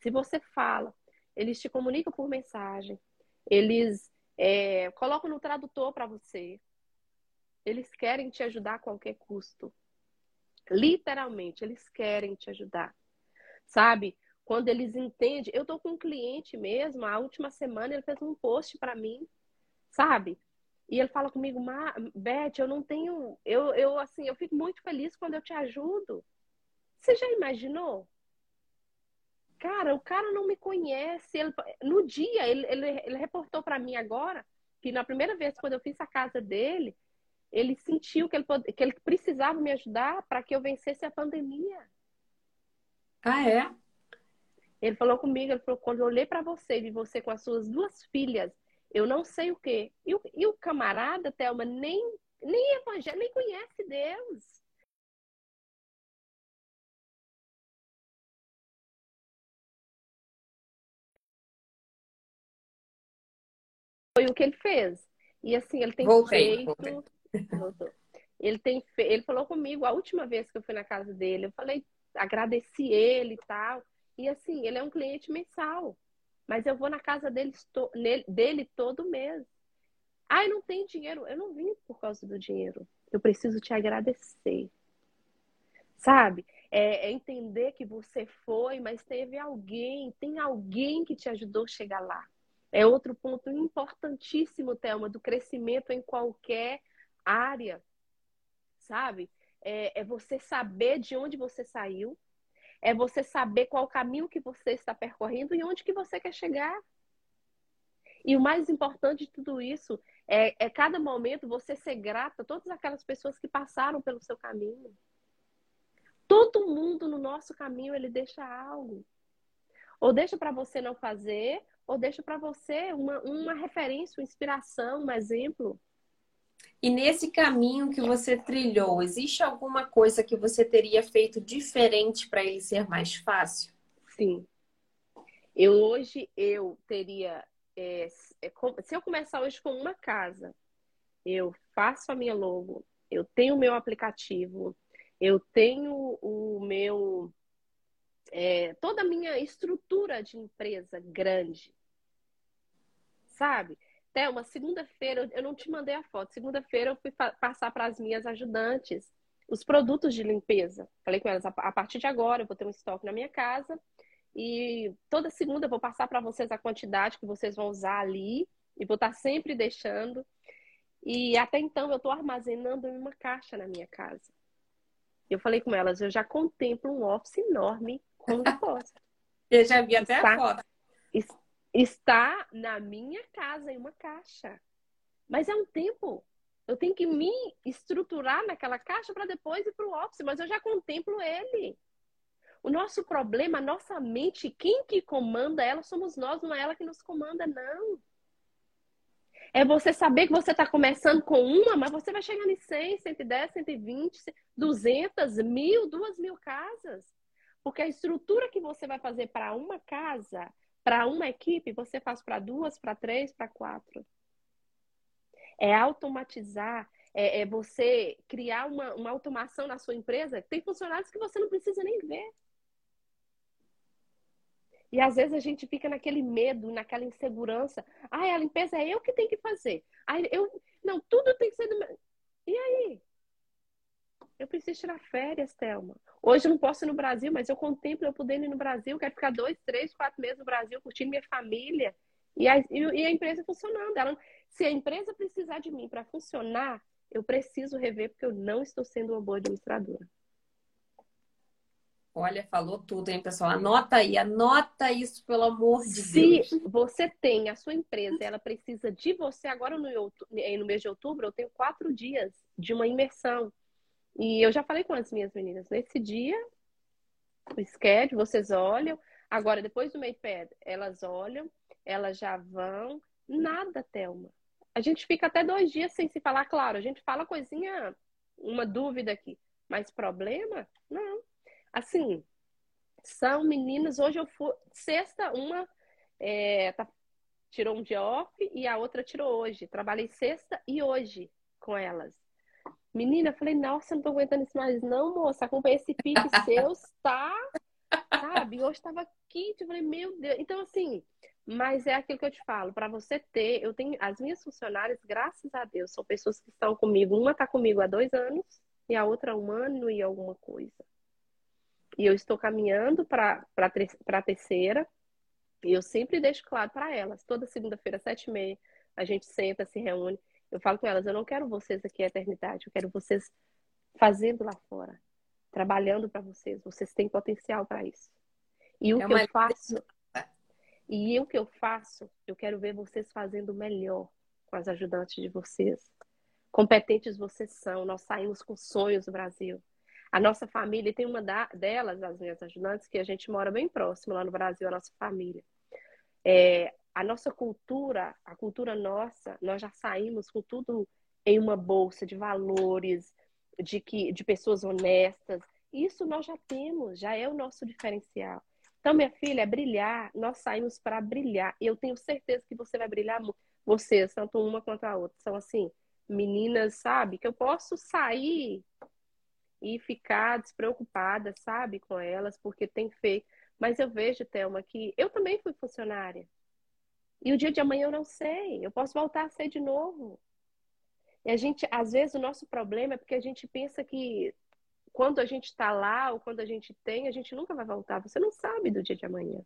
[SPEAKER 2] Se você fala, eles te comunicam por mensagem. Eles é, colocam no tradutor para você. Eles querem te ajudar a qualquer custo. Literalmente, eles querem te ajudar. Sabe? Quando eles entendem. Eu tô com um cliente mesmo, a última semana ele fez um post para mim, sabe? E ele fala comigo, Beth, eu não tenho. Eu, eu, assim, eu fico muito feliz quando eu te ajudo. Você já imaginou? Cara, o cara não me conhece. Ele, no dia, ele, ele, ele reportou para mim agora que na primeira vez, quando eu fiz a casa dele, ele sentiu que ele, que ele precisava me ajudar para que eu vencesse a pandemia.
[SPEAKER 1] Ah, é?
[SPEAKER 2] Ele falou comigo, ele falou, quando eu olhei para você, vi você com as suas duas filhas, eu não sei o quê. E o, e o camarada, Thelma, nem, nem evangelho, nem conhece Deus. Foi o que ele fez. E assim, ele tem voltei, feito. Voltei. Ele tem fe... ele falou comigo a última vez que eu fui na casa dele, eu falei, agradeci ele e tal. E assim, ele é um cliente mensal. Mas eu vou na casa dele, dele todo mês. Ai, não tem dinheiro. Eu não vim por causa do dinheiro. Eu preciso te agradecer. Sabe? É, é entender que você foi, mas teve alguém, tem alguém que te ajudou a chegar lá. É outro ponto importantíssimo, Thelma, do crescimento em qualquer área. Sabe? É, é você saber de onde você saiu, é você saber qual caminho que você está percorrendo e onde que você quer chegar. E o mais importante de tudo isso é, é cada momento você ser grata a todas aquelas pessoas que passaram pelo seu caminho. Todo mundo no nosso caminho ele deixa algo. Ou deixa para você não fazer, ou deixa para você uma, uma referência, uma inspiração, um exemplo.
[SPEAKER 1] E nesse caminho que você trilhou, existe alguma coisa que você teria feito diferente para ele ser mais fácil?
[SPEAKER 2] Sim. Eu hoje eu teria, é, é se eu começar hoje com uma casa, eu faço a minha logo, eu tenho o meu aplicativo, eu tenho o meu é, toda a minha estrutura de empresa grande, sabe? Thelma, segunda-feira, eu não te mandei a foto. Segunda-feira eu fui passar para as minhas ajudantes os produtos de limpeza. Falei com elas, a partir de agora eu vou ter um estoque na minha casa e toda segunda eu vou passar para vocês a quantidade que vocês vão usar ali e vou estar sempre deixando. E até então eu estou armazenando em uma caixa na minha casa. Eu falei com elas, eu já contemplo um office enorme
[SPEAKER 1] eu já vi até Está... a foto
[SPEAKER 2] está na minha casa em uma caixa. Mas é um tempo. Eu tenho que me estruturar naquela caixa para depois ir para o office, mas eu já contemplo ele. O nosso problema, a nossa mente, quem que comanda ela somos nós, não é ela que nos comanda, não. É você saber que você está começando com uma, mas você vai chegar em 100, 110, 120, 200, mil, duas mil casas. Porque a estrutura que você vai fazer para uma casa para uma equipe, você faz para duas, para três, para quatro. É automatizar, é, é, você criar uma, uma automação na sua empresa. Tem funcionários que você não precisa nem ver. E às vezes a gente fica naquele medo, naquela insegurança. Ah, a limpeza é eu que tenho que fazer. Ah, eu... Não, tudo tem que ser do meu. E aí? Eu preciso tirar férias, Thelma. Hoje eu não posso ir no Brasil, mas eu contemplo eu podendo ir no Brasil. Quero ficar dois, três, quatro meses no Brasil, curtindo minha família. E a, e a empresa funcionando. Ela, se a empresa precisar de mim para funcionar, eu preciso rever, porque eu não estou sendo uma boa administradora.
[SPEAKER 1] Olha, falou tudo, hein, pessoal? Anota aí, anota isso, pelo amor de
[SPEAKER 2] Se Deus. Se você tem a sua empresa, ela precisa de você. Agora, no, no mês de outubro, eu tenho quatro dias de uma imersão e eu já falei com as minhas meninas, nesse dia, o schedule, vocês olham. Agora, depois do Maypad, elas olham, elas já vão. Nada, Thelma. A gente fica até dois dias sem se falar, claro. A gente fala coisinha, uma dúvida aqui. Mas problema? Não. Assim, são meninas. Hoje eu fui. Sexta, uma é, tá, tirou um dia off e a outra tirou hoje. Trabalhei sexta e hoje com elas. Menina, eu falei, nossa, não tô aguentando isso mais, não, moça. Acompanhei esse pique seu, tá? Sabe? Hoje tava aqui, eu falei, meu Deus. Então, assim, mas é aquilo que eu te falo, para você ter, eu tenho as minhas funcionárias, graças a Deus, são pessoas que estão comigo. Uma tá comigo há dois anos e a outra há um ano e alguma coisa. E eu estou caminhando para a terceira. E eu sempre deixo claro para elas, toda segunda-feira, sete e meia, a gente senta, se reúne Eu falo com elas, eu não quero vocês aqui a eternidade, eu quero vocês fazendo lá fora, trabalhando para vocês. Vocês têm potencial para isso. E o é que eu faço, e o que eu faço, eu quero ver vocês fazendo melhor com as ajudantes de vocês. Competentes vocês são, nós saímos com sonhos do Brasil. A nossa família, tem uma delas, as minhas ajudantes, que a gente mora bem próximo lá no Brasil, a nossa família. É, a nossa cultura, a cultura nossa, nós já saímos com tudo em uma bolsa de valores, de, que, de pessoas honestas. Isso nós já temos, já é o nosso diferencial. Então, minha filha, é brilhar, nós saímos para brilhar. Eu tenho certeza que você vai brilhar, vocês, tanto uma quanto a outra. São assim, meninas, sabe? Que eu posso sair e ficar despreocupada, sabe, com elas, porque tem feito. Mas eu vejo, Thelma, que eu também fui funcionária. E o dia de amanhã eu não sei. Eu posso voltar a ser de novo. E a gente, às vezes, o nosso problema é porque a gente pensa que quando a gente está lá ou quando a gente tem, a gente nunca vai voltar. Você não sabe do dia de amanhã.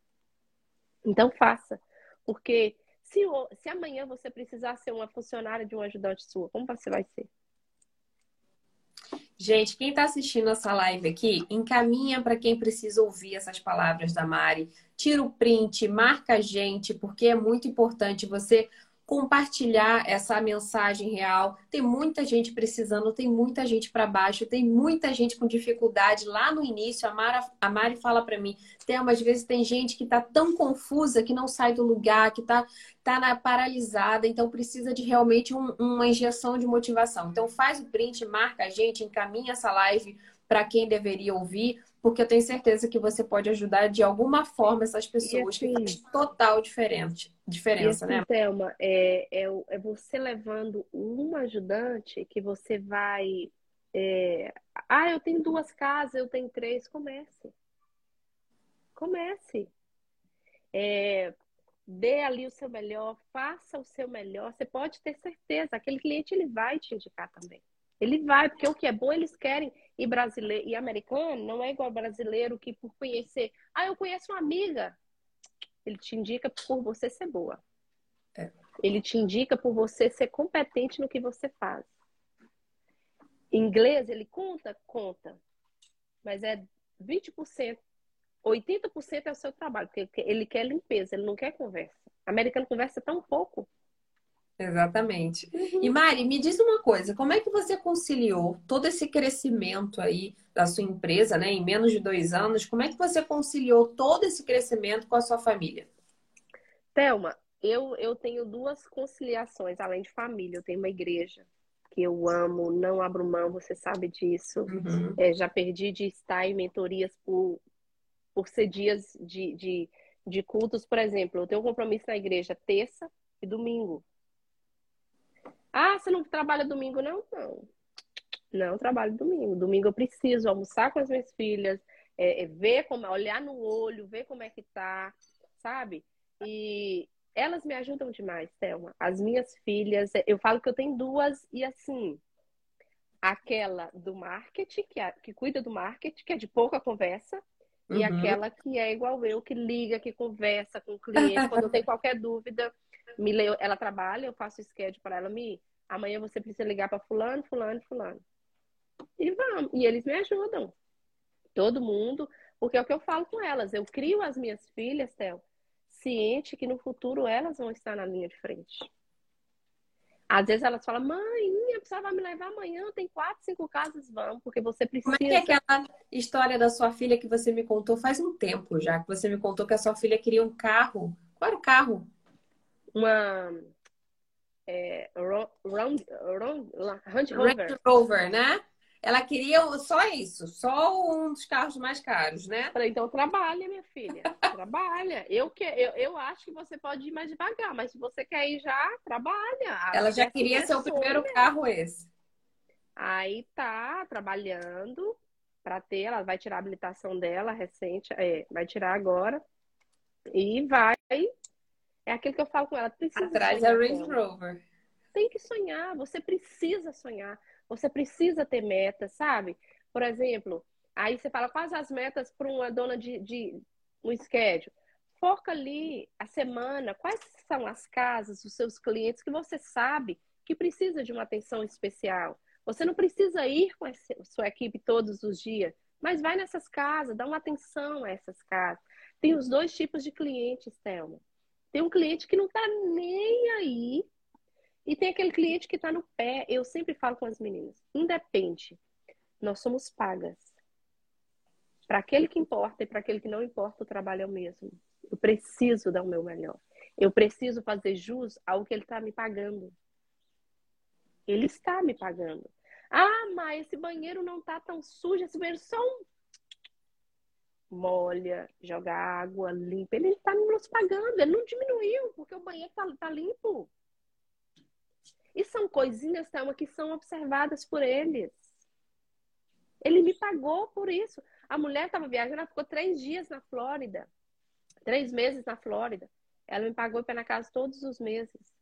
[SPEAKER 2] Então faça. Porque se, se amanhã você precisar ser uma funcionária de um ajudante sua, como você vai ser?
[SPEAKER 1] Gente, quem está assistindo essa live aqui, encaminha para quem precisa ouvir essas palavras da Mari. Tira o print, marca a gente, porque é muito importante você compartilhar essa mensagem real. Tem muita gente precisando, tem muita gente para baixo, tem muita gente com dificuldade. Lá no início, a, Mara, a Mari fala para mim, tem umas vezes tem gente que está tão confusa que não sai do lugar, que está tá na paralisada, então precisa de realmente um, uma injeção de motivação. Então faz o print, marca a gente, encaminha essa live para quem deveria ouvir, porque eu tenho certeza que você pode ajudar de alguma forma essas pessoas, assim, que faz total diferente, diferença,
[SPEAKER 2] assim,
[SPEAKER 1] né?
[SPEAKER 2] Thelma, é, é, é, você levando uma ajudante que você vai. É... Ah, eu tenho duas casas, eu tenho três. Comece. Comece. É, dê ali o seu melhor, faça o seu melhor. Você pode ter certeza, aquele cliente ele vai te indicar também. Ele vai, porque o que é bom eles querem. E brasileiro e americano não é igual brasileiro que por conhecer, ah, eu conheço uma amiga. Ele te indica por você ser boa. É. Ele te indica por você ser competente no que você faz. Em inglês, ele conta? Conta. Mas é 20%. 80% é o seu trabalho, porque ele quer limpeza, ele não quer conversa. O americano conversa tão pouco.
[SPEAKER 1] Exatamente. Uhum. E Mari, me diz uma coisa, como é que você conciliou todo esse crescimento aí da sua empresa, né, em menos de dois anos? Como é que você conciliou todo esse crescimento com a sua família?
[SPEAKER 2] Thelma, eu, eu tenho duas conciliações, além de família. Eu tenho uma igreja que eu amo, não abro mão, você sabe disso. Uhum. É, já perdi de estar em mentorias por, por ser dias de, de, de cultos. Por exemplo, eu tenho um compromisso na igreja terça e domingo. Ah, você não trabalha domingo? Não, não. Não trabalho domingo. Domingo eu preciso almoçar com as minhas filhas, é, é, ver como, olhar no olho, ver como é que tá, sabe? E elas me ajudam demais, Thelma. As minhas filhas, é, eu falo que eu tenho duas e assim, aquela do marketing, que, é, que cuida do marketing, que é de pouca conversa, uhum. e aquela que é igual eu, que liga, que conversa com o cliente, quando tenho qualquer dúvida me leu, ela trabalha, eu faço schedule para ela, me amanhã você precisa ligar para fulano, fulano, fulano. E vamos, e eles me ajudam. Todo mundo, porque é o que eu falo com elas, eu crio as minhas filhas, Théo, ciente que no futuro elas vão estar na linha de frente. Às vezes elas falam, mãe, minha pessoa vai me levar amanhã, tem quatro, cinco casas, vamos, porque você precisa.
[SPEAKER 1] Como é que é aquela história da sua filha que você me contou faz um tempo já, que você me contou que a sua filha queria um carro? Qual era o carro?
[SPEAKER 2] Uma é, round, round, Range
[SPEAKER 1] Rover. Range Rover, né? Ela queria só isso, só um dos carros mais caros, né?
[SPEAKER 2] Falei, então trabalha, minha filha. trabalha. Eu, que, eu, eu acho que você pode ir mais devagar, mas se você quer ir já, trabalha.
[SPEAKER 1] Ela já queria ser o primeiro carro esse.
[SPEAKER 2] Aí tá trabalhando para ter, ela vai tirar a habilitação dela recente, é, vai tirar agora. E vai é aquilo que eu falo com ela. Precisa
[SPEAKER 1] Atrás da Range Rover.
[SPEAKER 2] Tem que sonhar, você precisa sonhar. Você precisa ter metas, sabe? Por exemplo, aí você fala quais as metas para uma dona de, de um schedule. Foca ali a semana, quais são as casas, os seus clientes que você sabe que precisa de uma atenção especial. Você não precisa ir com a sua equipe todos os dias, mas vai nessas casas, dá uma atenção a essas casas. Tem os dois tipos de clientes, Thelma. Tem um cliente que não está nem aí e tem aquele cliente que está no pé. Eu sempre falo com as meninas, independe, nós somos pagas. Para aquele que importa e para aquele que não importa, o trabalho é o mesmo. Eu preciso dar o meu melhor. Eu preciso fazer jus ao que ele está me pagando. Ele está me pagando. Ah, mas esse banheiro não está tão sujo, esse banheiro só um molha, joga água, limpa. Ele está nos pagando, ele não diminuiu, porque o banheiro está tá limpo. E são coisinhas, Thelma, que são observadas por eles. Ele me pagou por isso. A mulher estava viajando, ela ficou três dias na Flórida. Três meses na Flórida. Ela me pagou para na casa todos os meses.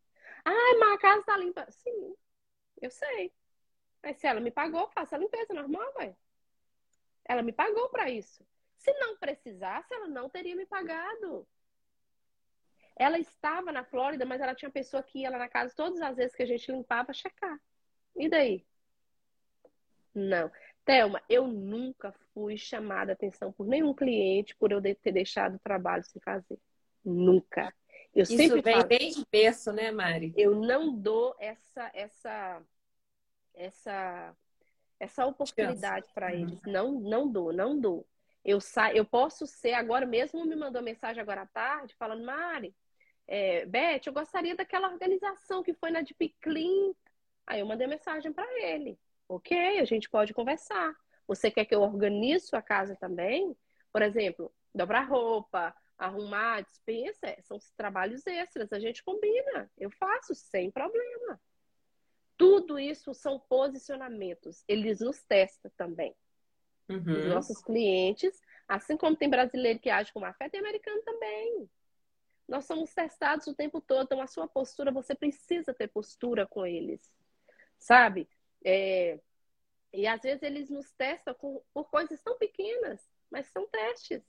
[SPEAKER 2] Ah, mas a casa está limpa. Sim, eu sei. Mas se ela me pagou, faça a limpeza normal, ué. Ela me pagou para isso. Se não precisasse, ela não teria me pagado. Ela estava na Flórida, mas ela tinha pessoa que ia lá na casa todas as vezes que a gente limpava checar. E daí? Não. Thelma, eu nunca fui chamada a atenção por nenhum cliente por eu ter deixado o trabalho sem fazer. Nunca.
[SPEAKER 1] Eu Isso sempre vem falo, desde berço, né, Mari?
[SPEAKER 2] Eu não dou essa essa essa essa oportunidade para uhum. eles. Não não dou, não dou. Eu sa eu posso ser agora mesmo me mandou mensagem agora à tarde falando, Mari, é, Beth, eu gostaria daquela organização que foi na Deep Clean. Aí eu mandei mensagem para ele. Ok, a gente pode conversar. Você quer que eu organize sua casa também? Por exemplo, dobrar roupa, arrumar, dispensa, são trabalhos extras. A gente combina. Eu faço sem problema. Tudo isso são posicionamentos. Eles nos testam também. Uhum. Os nossos clientes, assim como tem brasileiro que age com má fé, tem americano também. Nós somos testados o tempo todo. Então, a sua postura, você precisa ter postura com eles. Sabe? É, e às vezes eles nos testam com, por coisas tão pequenas, mas são testes.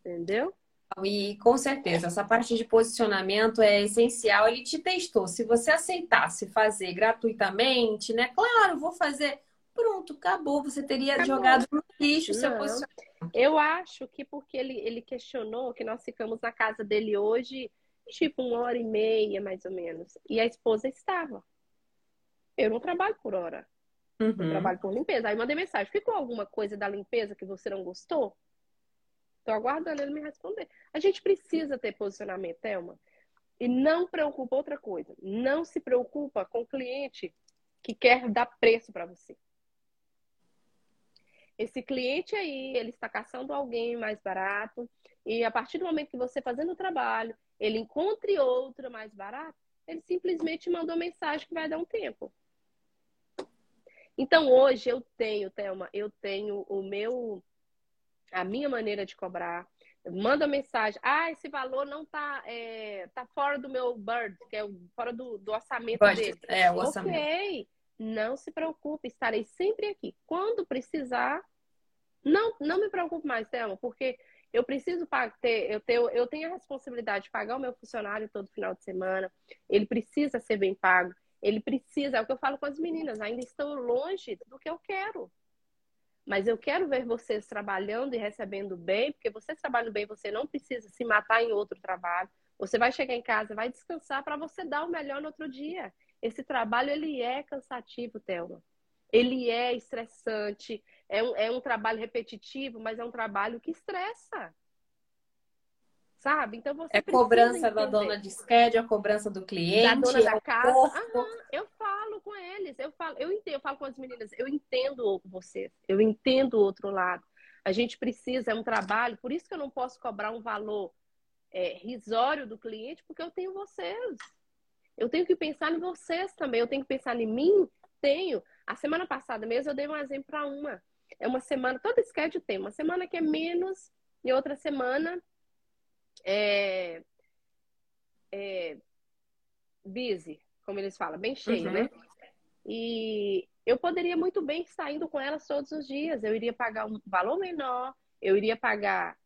[SPEAKER 2] Entendeu?
[SPEAKER 1] E com certeza, essa parte de posicionamento é essencial. Ele te testou. Se você aceitasse fazer gratuitamente, né? Claro, vou fazer. Pronto, acabou. Você teria acabou. jogado no lixo o seu posicionamento.
[SPEAKER 2] Eu acho que porque ele, ele questionou que nós ficamos na casa dele hoje, tipo, uma hora e meia, mais ou menos. E a esposa estava. Eu não trabalho por hora. Uhum. Eu trabalho por limpeza. Aí mandei mensagem. Ficou alguma coisa da limpeza que você não gostou? Tô aguardando ele me responder. A gente precisa ter posicionamento, Thelma. E não preocupa outra coisa. Não se preocupa com o cliente que quer dar preço para você. Esse cliente aí, ele está caçando alguém mais barato. E a partir do momento que você fazendo o trabalho, ele encontre outro mais barato, ele simplesmente mandou mensagem que vai dar um tempo. Então hoje eu tenho, Thelma, eu tenho o meu, a minha maneira de cobrar. Manda mensagem, ah, esse valor não tá, é, tá fora do meu bird, que é fora do, do orçamento Budget, dele.
[SPEAKER 1] É, o orçamento.
[SPEAKER 2] Ok, não se preocupe, estarei sempre aqui. Quando precisar, não, não me preocupe mais, Thelma, porque eu preciso ter, eu tenho, eu tenho a responsabilidade de pagar o meu funcionário todo final de semana. Ele precisa ser bem pago. Ele precisa, é o que eu falo com as meninas, ainda estão longe do que eu quero. Mas eu quero ver vocês trabalhando e recebendo bem, porque vocês trabalhando bem, você não precisa se matar em outro trabalho. Você vai chegar em casa, vai descansar para você dar o melhor no outro dia. Esse trabalho ele é cansativo, Thelma. Ele é estressante, é um, é um trabalho repetitivo, mas é um trabalho que estressa sabe? Então você
[SPEAKER 1] é cobrança da dona de schedule, a cobrança do cliente, da
[SPEAKER 2] dona da casa. Aham, eu falo com eles, eu falo, eu entendo, eu falo com as meninas, eu entendo você, eu entendo o outro lado. A gente precisa, é um trabalho, por isso que eu não posso cobrar um valor é, risório do cliente, porque eu tenho vocês. Eu tenho que pensar em vocês também, eu tenho que pensar em mim. Tenho. A semana passada mesmo eu dei um exemplo para uma. É uma semana, todo schedule tem uma semana que é menos e outra semana é, é, busy, como eles falam, bem cheio, uhum. né? E eu poderia muito bem estar indo com elas todos os dias. Eu iria pagar um valor menor, eu iria pagar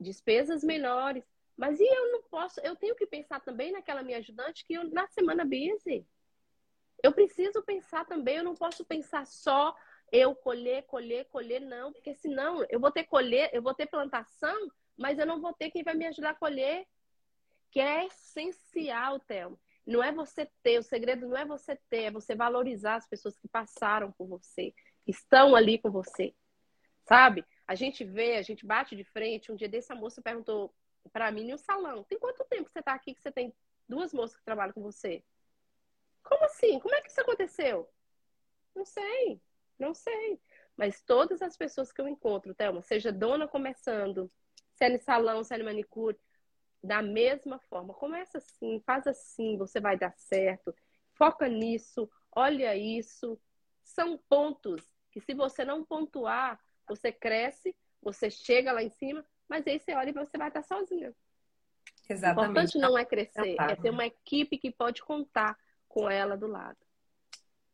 [SPEAKER 2] despesas menores, Mas e eu não posso, eu tenho que pensar também naquela minha ajudante que eu, na semana busy. Eu preciso pensar também, eu não posso pensar só eu colher, colher, colher, não, porque senão eu vou ter colher, eu vou ter plantação, mas eu não vou ter quem vai me ajudar a colher. Que é essencial, Thelma. Não é você ter, o segredo não é você ter, é você valorizar as pessoas que passaram por você, que estão ali com você. Sabe? A gente vê, a gente bate de frente. Um dia desse a moça perguntou para mim no salão: tem quanto tempo que você está aqui que você tem duas moças que trabalham com você? Como assim? Como é que isso aconteceu? Não sei, não sei. Mas todas as pessoas que eu encontro, Thelma, seja dona começando, se é no salão, se é no manicure, da mesma forma. Começa assim, faz assim, você vai dar certo. Foca nisso, olha isso. São pontos que se você não pontuar, você cresce, você chega lá em cima, mas aí você olha e você vai estar sozinha. Exatamente. O importante não é crescer, é ter uma equipe que pode contar com ela do lado.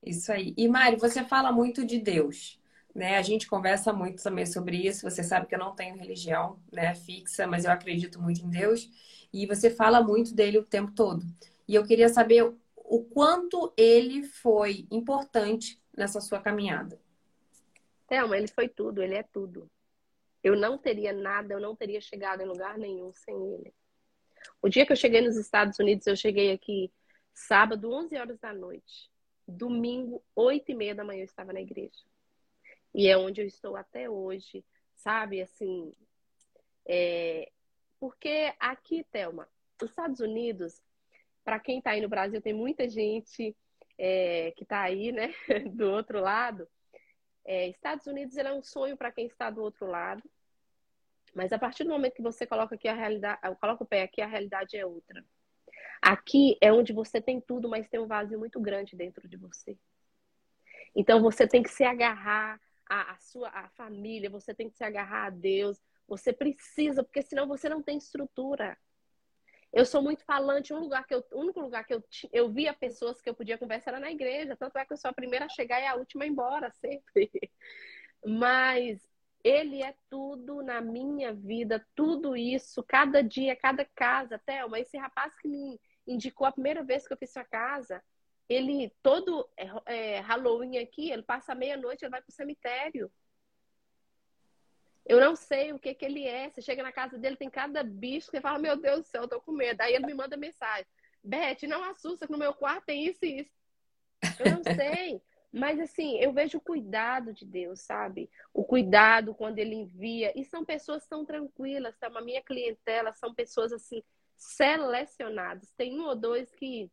[SPEAKER 1] Isso aí. E Mari, você fala muito de Deus né? A gente conversa muito também sobre isso. Você sabe que eu não tenho religião, né, fixa, mas eu acredito muito em Deus. E você fala muito dele o tempo todo. E eu queria saber o quanto ele foi importante nessa sua caminhada.
[SPEAKER 2] Thelma, ele foi tudo, ele é tudo. Eu não teria nada, eu não teria chegado em lugar nenhum sem ele. O dia que eu cheguei nos Estados Unidos, eu cheguei aqui sábado, 11 horas da noite. Domingo, 8 e meia da manhã, eu estava na igreja. E é onde eu estou até hoje, sabe? Assim, é... porque aqui, Thelma, os Estados Unidos, para quem está aí no Brasil, tem muita gente é, que está aí, né, do outro lado. É, Estados Unidos é um sonho para quem está do outro lado, mas a partir do momento que você coloca aqui a realidade, coloca o pé aqui, a realidade é outra. Aqui é onde você tem tudo, mas tem um vazio muito grande dentro de você. Então você tem que se agarrar a, a sua a família, você tem que se agarrar a Deus. Você precisa, porque senão você não tem estrutura. Eu sou muito falante. Um lugar que eu, o único lugar que eu, eu via pessoas que eu podia conversar era na igreja. Tanto é que eu sou a primeira a chegar e a última a ir embora, sempre. Mas ele é tudo na minha vida, tudo isso, cada dia, cada casa. Thelma, esse rapaz que me indicou a primeira vez que eu fiz sua casa, ele, todo é, é, Halloween aqui, ele passa meia-noite, ele vai pro cemitério. Eu não sei o que que ele é. Você chega na casa dele, tem cada bicho que você fala, meu Deus do céu, eu tô com medo. Aí ele me manda mensagem. Beth, não assusta que no meu quarto tem isso e isso. Eu não sei. Mas assim, eu vejo o cuidado de Deus, sabe? O cuidado quando ele envia. E são pessoas tão tranquilas, tá? A minha clientela são pessoas assim, selecionadas. Tem um ou dois que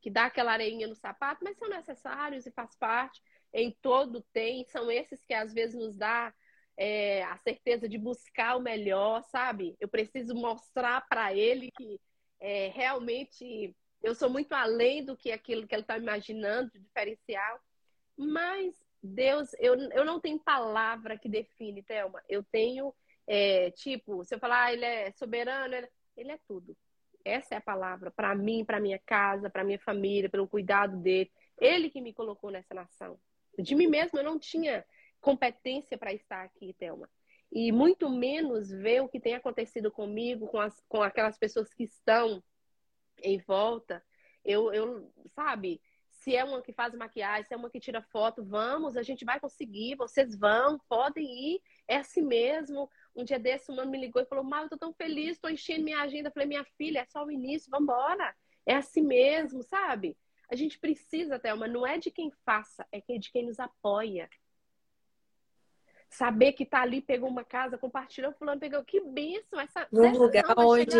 [SPEAKER 2] que dá aquela areinha no sapato, mas são necessários e faz parte. Em todo tem, são esses que às vezes nos dá é, a certeza de buscar o melhor, sabe? Eu preciso mostrar para ele que é, realmente eu sou muito além do que aquilo que ele está imaginando de diferencial. Mas Deus, eu, eu não tenho palavra que define, Thelma. Eu tenho, é, tipo, se eu falar, ah, ele é soberano, ele, ele é tudo. Essa é a palavra para mim, para minha casa, para minha família, pelo cuidado dele. Ele que me colocou nessa nação. De mim mesma eu não tinha competência para estar aqui, Thelma. E muito menos ver o que tem acontecido comigo, com, as, com aquelas pessoas que estão em volta. Eu, eu, sabe, se é uma que faz maquiagem, se é uma que tira foto, vamos, a gente vai conseguir, vocês vão, podem ir, é assim mesmo. Um dia desse, um mano me ligou e falou: Mal, eu tô tão feliz, tô enchendo minha agenda. Eu falei: Minha filha, é só o início, vambora. É assim mesmo, sabe? A gente precisa, Thelma, não é de quem faça, é de quem nos apoia. Saber que tá ali, pegou uma casa, compartilhou, fulano pegou. Que benção! Essa,
[SPEAKER 1] num lugar onde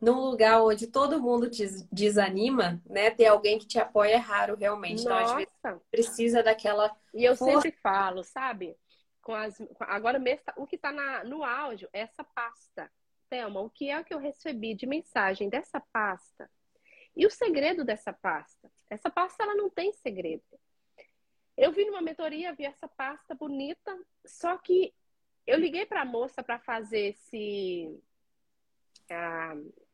[SPEAKER 1] num lugar onde todo mundo te desanima, né? Ter alguém que te apoia é raro, realmente. Nossa. Então, às vezes, precisa daquela.
[SPEAKER 2] E eu força. sempre falo, sabe? Com as. Agora mesmo, o que está no áudio é essa pasta. Thelma, o que é que eu recebi de mensagem dessa pasta? E o segredo dessa pasta? Essa pasta ela não tem segredo. Eu vi numa mentoria, vi essa pasta bonita, só que eu liguei para a moça para fazer esse uh,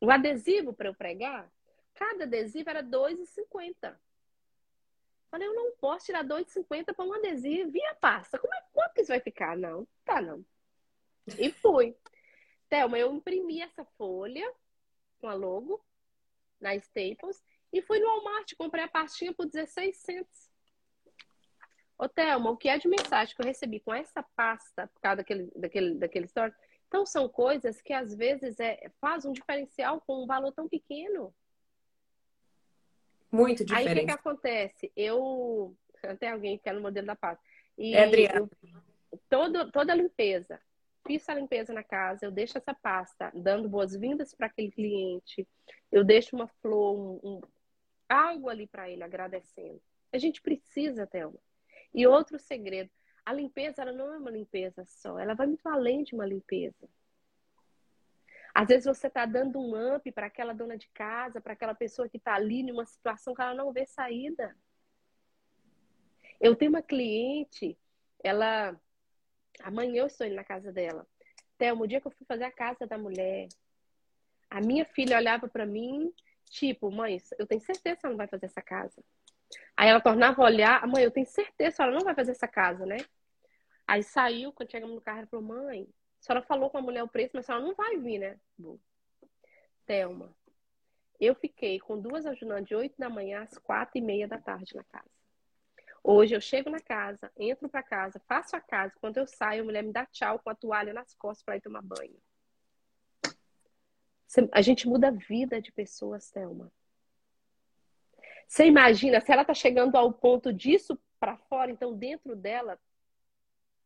[SPEAKER 2] o adesivo para eu pregar. Cada adesivo era R$ 2,50. Falei, eu não posso tirar 2,50 para um adesivo. E a pasta? Como é, quanto que isso vai ficar? Não, tá não. E fui. Thelma, eu imprimi essa folha com a logo na Staples e fui no Walmart, comprei a pastinha por 16 centos. Ô, Thelma, o que é de mensagem que eu recebi com essa pasta por causa daquele, daquele, daquele store? Então, são coisas que às vezes é, faz um diferencial com um valor tão pequeno.
[SPEAKER 1] Muito diferente.
[SPEAKER 2] Aí o que, que acontece? Eu. Tem alguém que é no modelo da pasta.
[SPEAKER 1] E é, Adriana.
[SPEAKER 2] todo, toda a limpeza. Fiz a limpeza na casa, eu deixo essa pasta dando boas-vindas para aquele cliente. Eu deixo uma flor, um, um algo ali para ele, agradecendo. A gente precisa, Thelma. E outro segredo, a limpeza ela não é uma limpeza só, ela vai muito além de uma limpeza. Às vezes você está dando um up para aquela dona de casa, para aquela pessoa que está ali numa situação que ela não vê saída. Eu tenho uma cliente, ela. Amanhã eu estou indo na casa dela. Thelma, o dia que eu fui fazer a casa da mulher, a minha filha olhava para mim, tipo, mãe, eu tenho certeza que ela não vai fazer essa casa. Aí ela tornava a olhar, mãe, eu tenho certeza que ela não vai fazer essa casa, né? Aí saiu, quando chegamos no carro, ela falou, mãe, a senhora falou com a mulher o preço, mas a senhora não vai vir, né? Thelma, eu fiquei com duas ajudantes de 8 da manhã às quatro e meia da tarde na casa. Hoje eu chego na casa, entro para casa, faço a casa. Quando eu saio, a mulher me dá tchau com a toalha nas costas para ir tomar banho. A gente muda a vida de pessoas, Thelma. Você imagina, se ela está chegando ao ponto disso para fora, então dentro dela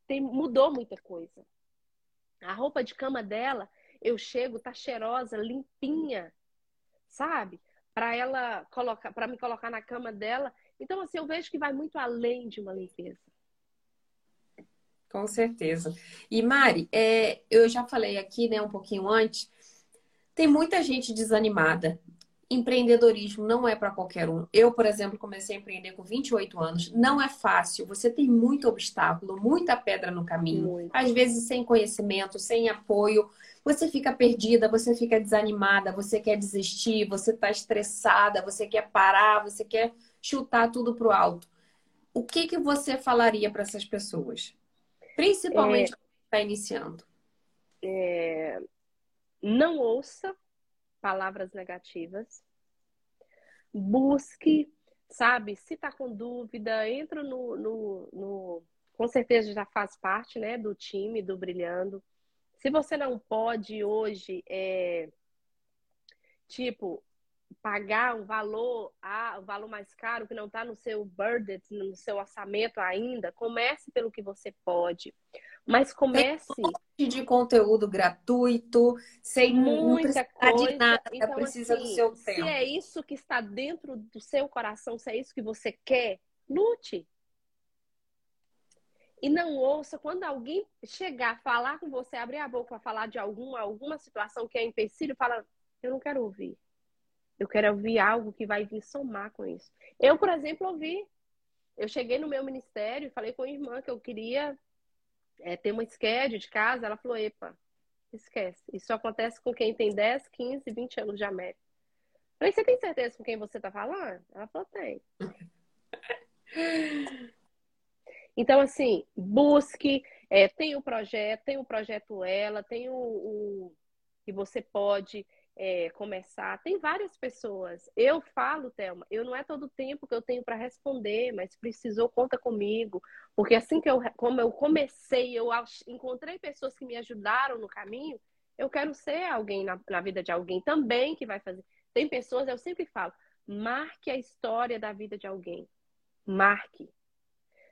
[SPEAKER 2] tem, mudou muita coisa. A roupa de cama dela, eu chego, tá cheirosa, limpinha, sabe? Para ela colocar, para me colocar na cama dela. Então assim, eu vejo que vai muito além de uma limpeza.
[SPEAKER 1] Com certeza. E Mari, é, eu já falei aqui, né, um pouquinho antes, tem muita gente desanimada empreendedorismo não é para qualquer um. Eu, por exemplo, comecei a empreender com 28 anos. Não é fácil. Você tem muito obstáculo, muita pedra no caminho. Muito. Às vezes sem conhecimento, sem apoio. Você fica perdida, você fica desanimada, você quer desistir, você está estressada, você quer parar, você quer chutar tudo pro alto. O que, que você falaria para essas pessoas? Principalmente é... quem está iniciando.
[SPEAKER 2] É... Não ouça palavras negativas. Busque, sabe? Se tá com dúvida, entra no, no, no, com certeza já faz parte, né, do time do Brilhando. Se você não pode hoje, é, tipo, pagar um valor, ah, valor mais caro que não está no seu budget, no seu orçamento ainda, comece pelo que você pode. Mas comece. Tem
[SPEAKER 1] um de conteúdo gratuito, sem
[SPEAKER 2] muita coisa. De nada,
[SPEAKER 1] então, precisa assim, do seu tempo.
[SPEAKER 2] Se é isso que está dentro do seu coração, se é isso que você quer, lute. E não ouça quando alguém chegar, falar com você, abrir a boca para falar de alguma, alguma situação que é empecilho, fala, eu não quero ouvir. Eu quero ouvir algo que vai vir somar com isso. Eu, por exemplo, ouvi. Eu cheguei no meu ministério e falei com a irmã que eu queria é, ter uma schedule de casa, ela falou, epa, esquece. Isso acontece com quem tem 10, 15, 20 anos de América. Falei, você tem certeza com quem você está falando? Ela falou, tem. Então, assim, busque, é, tem o projeto, tem o projeto Ela, tem o, o que você pode é, começar. Tem várias pessoas. Eu falo, Thelma, eu não é todo o tempo que eu tenho para responder, mas precisou, conta comigo. Porque assim que eu, como eu comecei, eu encontrei pessoas que me ajudaram no caminho, eu quero ser alguém na, na vida de alguém também que vai fazer. Tem pessoas, eu sempre falo, marque a história da vida de alguém. Marque.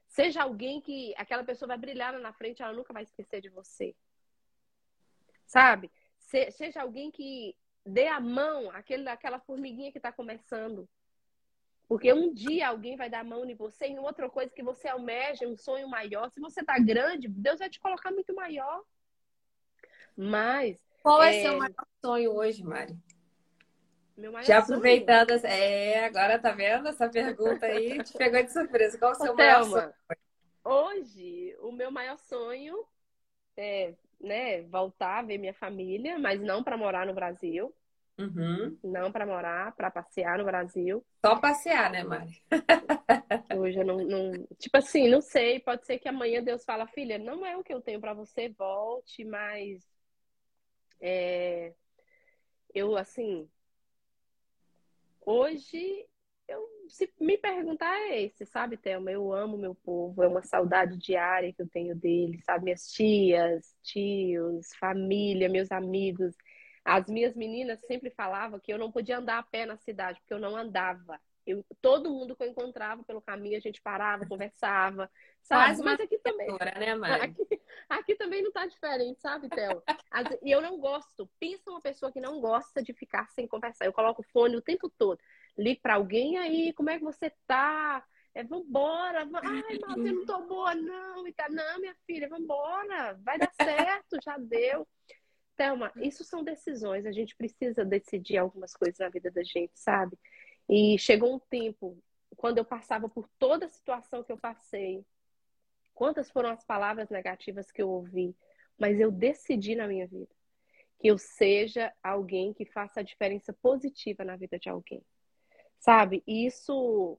[SPEAKER 2] Seja alguém que aquela pessoa vai brilhar na frente, ela nunca vai esquecer de você. Sabe? seja alguém que dê a mão àquele, àquela formiguinha que está começando. Porque um dia alguém vai dar a mão em você em outra coisa que você almeja, um sonho maior. Se você está grande, Deus vai te colocar muito maior. Mas.
[SPEAKER 1] Qual é, é seu maior sonho hoje, Mari? Já aproveitando, sonho. é, agora tá vendo essa pergunta aí? te pegou de surpresa. Qual é o seu Ô, maior Thelma, sonho?
[SPEAKER 2] Hoje, o meu maior sonho é né, voltar a ver minha família, mas não para morar no Brasil.
[SPEAKER 1] Uhum.
[SPEAKER 2] Não para morar, para passear no Brasil.
[SPEAKER 1] Só passear, né, Mari?
[SPEAKER 2] Hoje eu não, não, Tipo assim, não sei. Pode ser que amanhã Deus fala, filha, não é o que eu tenho para você, volte, mas É... Eu, assim, hoje, se me perguntar, é esse, sabe, Thelma? Eu amo meu povo, é uma saudade diária que eu tenho dele, sabe? Minhas tias, tios, família, meus amigos. As minhas meninas sempre falavam que eu não podia andar a pé na cidade, porque eu não andava. Eu, todo mundo que eu encontrava pelo caminho, a gente parava, conversava, sabe? Mas aqui também. Né, mãe? Aqui, aqui também não tá diferente, sabe, Théo? E eu não gosto. Pensa uma pessoa que não gosta de ficar sem conversar. Eu coloco o fone o tempo todo. Ligo pra alguém aí, como é que você tá? É, vambora. Ai, mas eu não tô boa, não. E tá, não, minha filha, vambora. Vai dar certo, já deu. Thelma, isso são decisões. A gente precisa decidir algumas coisas na vida da gente, sabe? E chegou um tempo, quando eu passava por toda a situação que eu passei, quantas foram as palavras negativas que eu ouvi, mas eu decidi na minha vida que eu seja alguém que faça a diferença positiva na vida de alguém. Sabe? E isso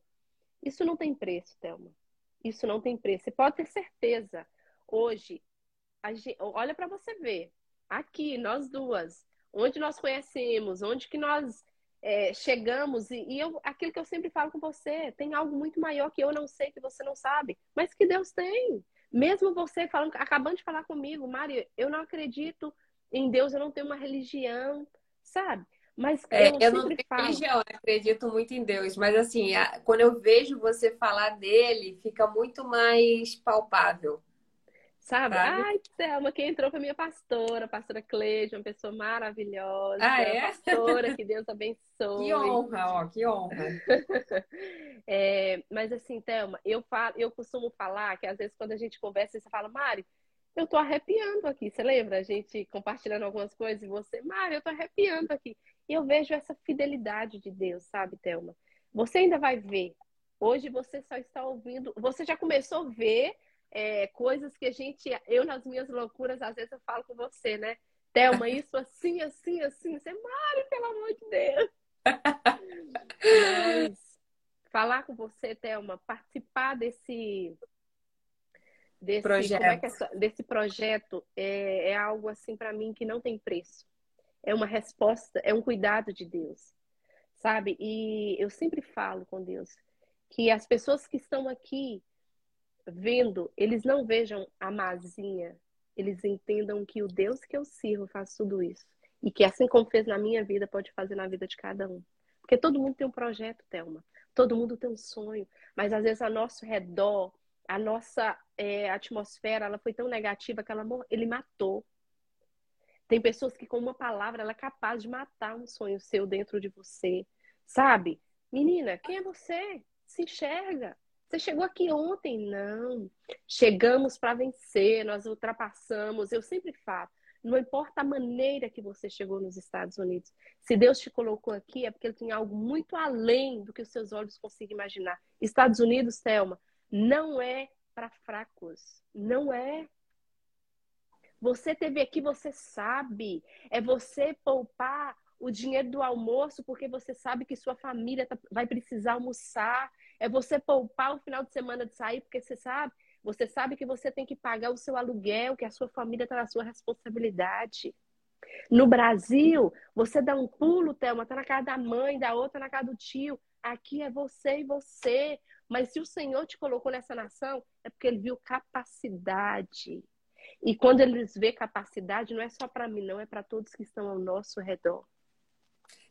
[SPEAKER 2] isso não tem preço, Thelma. Isso não tem preço. Você pode ter certeza. Hoje, gente, olha para você ver aqui, nós duas, onde nós conhecemos, onde que nós é, chegamos, e, e, eu, aquilo que eu sempre falo com você, tem algo muito maior que eu não sei, que você não sabe, mas que Deus tem. Mesmo você falando, acabando de falar comigo, Mari, eu não acredito em Deus, eu não tenho uma religião, sabe? Mas
[SPEAKER 1] é, eu, eu não tenho falo... religião, acredito muito em Deus, mas assim, a, quando eu vejo você falar dele, fica muito mais palpável.
[SPEAKER 2] Sabe? sabe? Ai, Thelma, quem entrou foi minha pastora, a pastora Cleide, uma pessoa maravilhosa.
[SPEAKER 1] Ah, é?
[SPEAKER 2] Pastora, que Deus abençoe.
[SPEAKER 1] Que honra, ó, que honra.
[SPEAKER 2] é, mas assim, Thelma, eu, falo, eu costumo falar que às vezes quando a gente conversa, você fala, Mari, eu tô arrepiando aqui. Você lembra? A gente compartilhando algumas coisas e você, Mari, eu tô arrepiando aqui. E eu vejo essa fidelidade de Deus, sabe, Thelma? Você ainda vai ver. Hoje você só está ouvindo. Você já começou a ver é, coisas que a gente, eu nas minhas loucuras, às vezes eu falo com você, né? Thelma, isso assim, assim, assim. Você, Mário, pelo amor de Deus. Mas falar com você, Thelma, participar desse desse projeto, é é, desse projeto é, é algo assim para mim que não tem preço. É uma resposta, é um cuidado de Deus, sabe? E eu sempre falo com Deus que as pessoas que estão aqui vendo, eles não vejam a mazinha, eles entendam que o Deus que eu sirvo faz tudo isso. E que assim como fez na minha vida, pode fazer na vida de cada um. Porque todo mundo tem um projeto, Thelma. Todo mundo tem um sonho. Mas às vezes a nosso redor, a nossa é, atmosfera, ela foi tão negativa que ela, ele matou. Tem pessoas que com uma palavra ela é capaz de matar um sonho seu dentro de você. Sabe? Menina, quem é você? Se enxerga. Você chegou aqui ontem? Não. Chegamos para vencer, nós ultrapassamos. Eu sempre falo, não importa a maneira que você chegou nos Estados Unidos. Se Deus te colocou aqui, é porque Ele tem algo muito além do que os seus olhos conseguem imaginar. Estados Unidos, Thelma, não é para fracos. Não é. Você teve aqui, você sabe. É você poupar o dinheiro do almoço porque você sabe que sua família tá, vai precisar almoçar. É você poupar o final de semana de sair, porque você sabe, você sabe que você tem que pagar o seu aluguel, que a sua família está na sua responsabilidade. No Brasil, você dá um pulo, Thelma, tá na casa da mãe, da outra na casa do tio. Aqui é você e você. Mas se o Senhor te colocou nessa nação, é porque ele viu capacidade. E quando eles vê capacidade, não é só para mim, não, é para todos que estão ao nosso redor.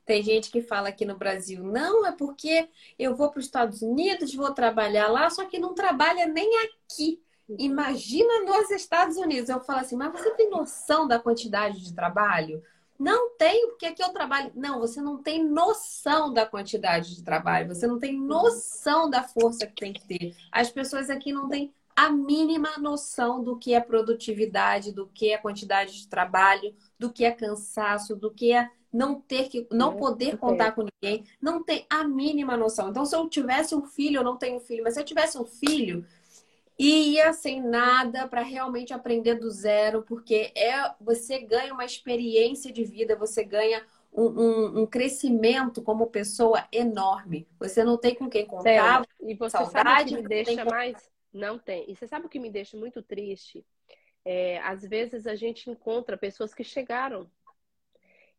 [SPEAKER 1] Tem gente que fala aqui no Brasil, não, é porque eu vou para os Estados Unidos, vou trabalhar lá, só que não trabalha nem aqui. Imagina nos Estados Unidos. Eu falo assim, mas você tem noção da quantidade de trabalho? Não tenho, porque aqui eu trabalho. Não, você não tem noção da quantidade de trabalho, você não tem noção da força que tem que ter. As pessoas aqui não têm a mínima noção do que é produtividade, do que é quantidade de trabalho, do que é cansaço, do que é não ter que não poder contar com ninguém, não tem a mínima noção. Então, se eu tivesse um filho, eu não tenho filho, mas se eu tivesse um filho, ia sem nada para realmente aprender do zero, porque é você ganha uma experiência de vida, você ganha um, um, um crescimento como pessoa enorme. Você não tem com quem contar.
[SPEAKER 2] E você saudade, sabe o que me deixa mais? Não tem. E você sabe o que me deixa muito triste? É, às vezes a gente encontra pessoas que chegaram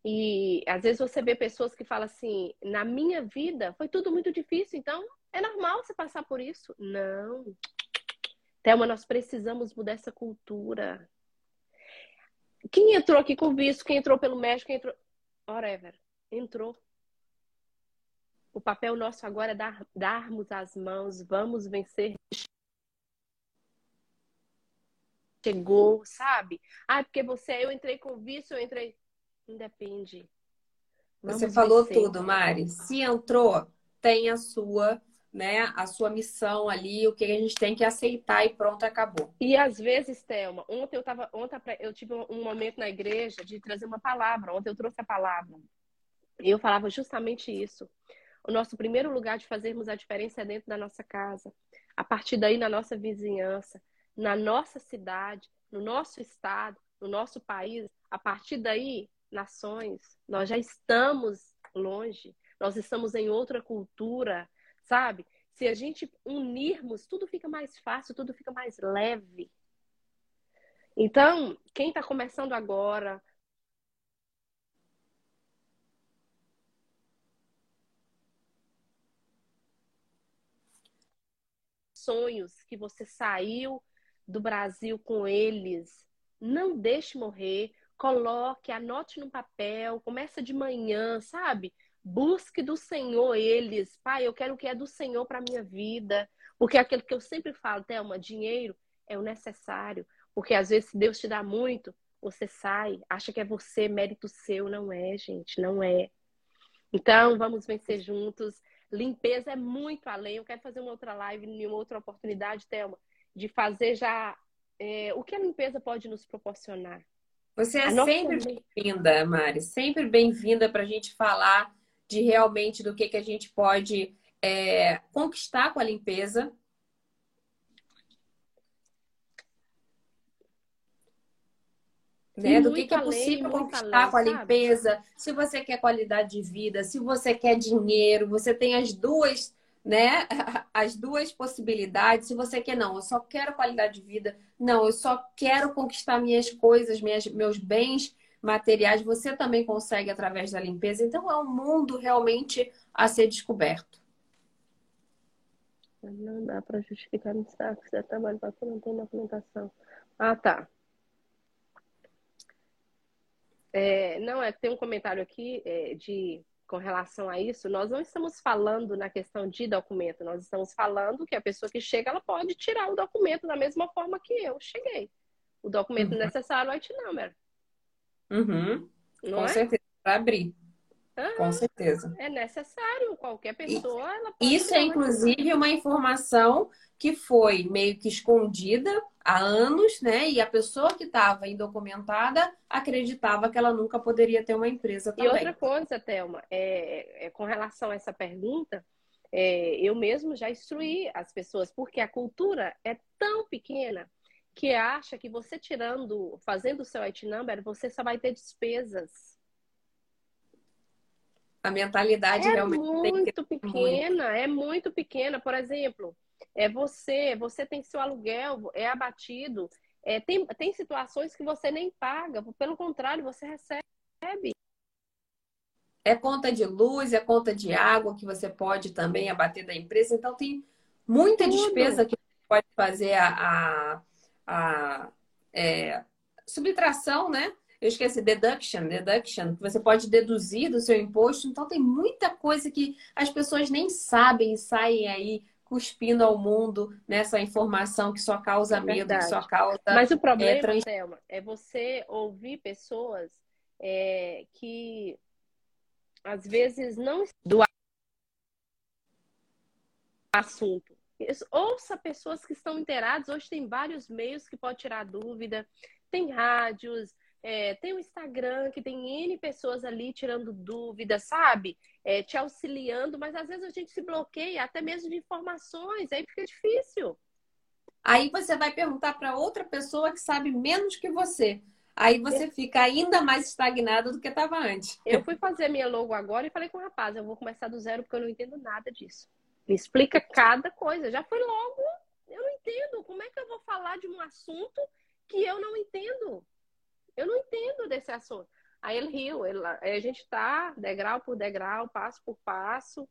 [SPEAKER 2] E às vezes você vê pessoas que falam assim: na minha vida foi tudo muito difícil, então é normal você passar por isso. Não. Thelma, nós precisamos mudar essa cultura. Quem entrou aqui com visto, quem entrou pelo médico, quem entrou. Whatever. Entrou. O papel nosso agora é dar, darmos as mãos, vamos vencer. Chegou, sabe? Ah, porque você, eu entrei com visto, eu entrei. Independe.
[SPEAKER 1] Vamos Você falou vencer. tudo, Mari. Se entrou, tem a sua, né, a sua missão ali, o que a gente tem que aceitar e pronto, acabou.
[SPEAKER 2] E às vezes, Thelma, ontem eu tava, ontem eu tive um momento na igreja de trazer uma palavra. Ontem eu trouxe a palavra. E eu falava justamente isso. O nosso primeiro lugar de fazermos a diferença é dentro da nossa casa. A partir daí, na nossa vizinhança, na nossa cidade, no nosso estado, no nosso país. A partir daí, nações, nós já estamos longe, nós estamos em outra cultura, sabe? Se a gente unirmos, tudo fica mais fácil, tudo fica mais leve. Então, quem está começando agora, sonhos que você saiu do Brasil com eles, não deixe morrer coloque, anote no papel, começa de manhã, sabe? Busque do Senhor eles. Pai, eu quero o que é do Senhor para minha vida. Porque é aquilo que eu sempre falo, Thelma, dinheiro é o necessário. Porque às vezes, se Deus te dá muito, você sai, acha que é você, mérito seu. Não é, gente, não é. Então, vamos vencer juntos. Limpeza é muito além. Eu quero fazer uma outra live, em uma outra oportunidade, Thelma, de fazer já é, o que a limpeza pode nos proporcionar.
[SPEAKER 1] Você é sempre bem-vinda, Mari, sempre bem-vinda para a gente falar de realmente do que, que a gente pode é, conquistar com a limpeza. Né? Do que, que é possível conquistar com a limpeza. Sabe? Se você quer qualidade de vida, se você quer dinheiro, você tem as duas né, as duas possibilidades. Se você quer, não, eu só quero qualidade de vida, não, eu só quero conquistar minhas coisas, minhas, meus bens materiais, você também consegue através da limpeza. Então, é um mundo realmente a ser descoberto.
[SPEAKER 2] Não dá para justificar no saco, você trabalho para não tem documentação. Ah, tá. É, não, é tem um comentário aqui é, de com relação a isso, nós não estamos falando na questão de documento, nós estamos falando que a pessoa que chega, ela pode tirar o documento da mesma forma que eu cheguei. O documento uhum. necessário é o IT number.
[SPEAKER 1] Uhum. Com é? certeza, para abrir. Uhum. Com certeza.
[SPEAKER 2] É necessário, qualquer pessoa.
[SPEAKER 1] Isso é, inclusive, uma informação que foi meio que escondida há anos, né? E a pessoa que estava indocumentada acreditava que ela nunca poderia ter uma empresa também.
[SPEAKER 2] E outra coisa, Thelma, é, é com relação a essa pergunta, é, eu mesmo já instruí as pessoas, porque a cultura é tão pequena que acha que você tirando, fazendo o seu IT number, você só vai ter despesas
[SPEAKER 1] a mentalidade
[SPEAKER 2] é
[SPEAKER 1] realmente
[SPEAKER 2] muito pequena, muito. é muito pequena. Por exemplo, é você, você tem seu aluguel, é abatido, é, tem, tem situações que você nem paga, pelo contrário, você recebe.
[SPEAKER 1] É conta de luz, é conta de água que você pode também abater da empresa. Então, tem muita Tudo. despesa que você pode fazer a, a, a é, subtração, né? eu esqueci, deduction, deduction, que você pode deduzir do seu imposto. Então, tem muita coisa que as pessoas nem sabem e saem aí cuspindo ao mundo nessa informação que só causa é medo, que só causa.
[SPEAKER 2] Mas o problema, é, trans... Thelma, é você ouvir pessoas é, que às vezes não do assunto. Ouça pessoas que estão inteiradas. Hoje tem vários meios que pode tirar dúvida. Tem rádios, é, tem o Instagram, que tem N pessoas ali tirando dúvidas, sabe? É, te auxiliando, mas às vezes a gente se bloqueia até mesmo de informações, aí fica difícil.
[SPEAKER 1] Aí você vai perguntar para outra pessoa que sabe menos que você. Aí você fica ainda mais estagnado do que estava antes.
[SPEAKER 2] Eu fui fazer minha logo agora e falei com o rapaz, eu vou começar do zero porque eu não entendo nada disso. Me explica cada coisa. Já foi logo, eu não entendo. Como é que eu vou falar de um assunto que eu não entendo? Eu não entendo desse assunto. Aí ele riu. Ele, a gente está degrau por degrau, passo por passo.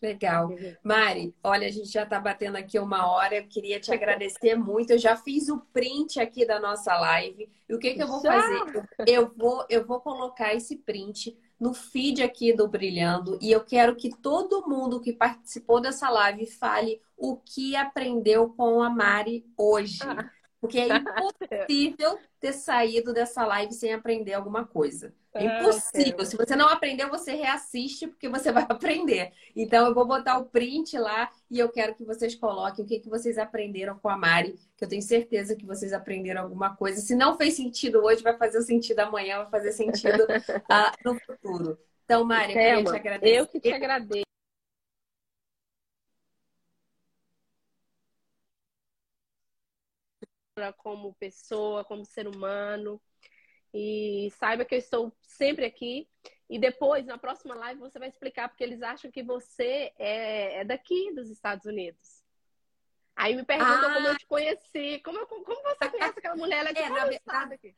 [SPEAKER 1] Legal. Mari, olha, a gente já está batendo aqui uma hora. Eu queria te agradecer muito. Eu já fiz o print aqui da nossa live. E o que, que eu vou fazer? Eu vou, eu vou colocar esse print no feed aqui do Brilhando e eu quero que todo mundo que participou dessa live fale o que aprendeu com a Mari hoje. Ah. Porque é impossível ter saído dessa live sem aprender alguma coisa. É impossível. Se você não aprendeu, você reassiste, porque você vai aprender. Então, eu vou botar o print lá e eu quero que vocês coloquem o que, que vocês aprenderam com a Mari, que eu tenho certeza que vocês aprenderam alguma coisa. Se não fez sentido hoje, vai fazer sentido amanhã, vai fazer sentido uh, no futuro. Então, Mari, eu queria te agradecer.
[SPEAKER 2] Eu que te agradeço. Como pessoa, como ser humano. E saiba que eu estou sempre aqui. E depois, na próxima live, você vai explicar porque eles acham que você é, é daqui dos Estados Unidos. Aí me perguntam ah. como eu te conheci. Como, como você conhece aquela mulher? Ela é de é, na verdade, aqui?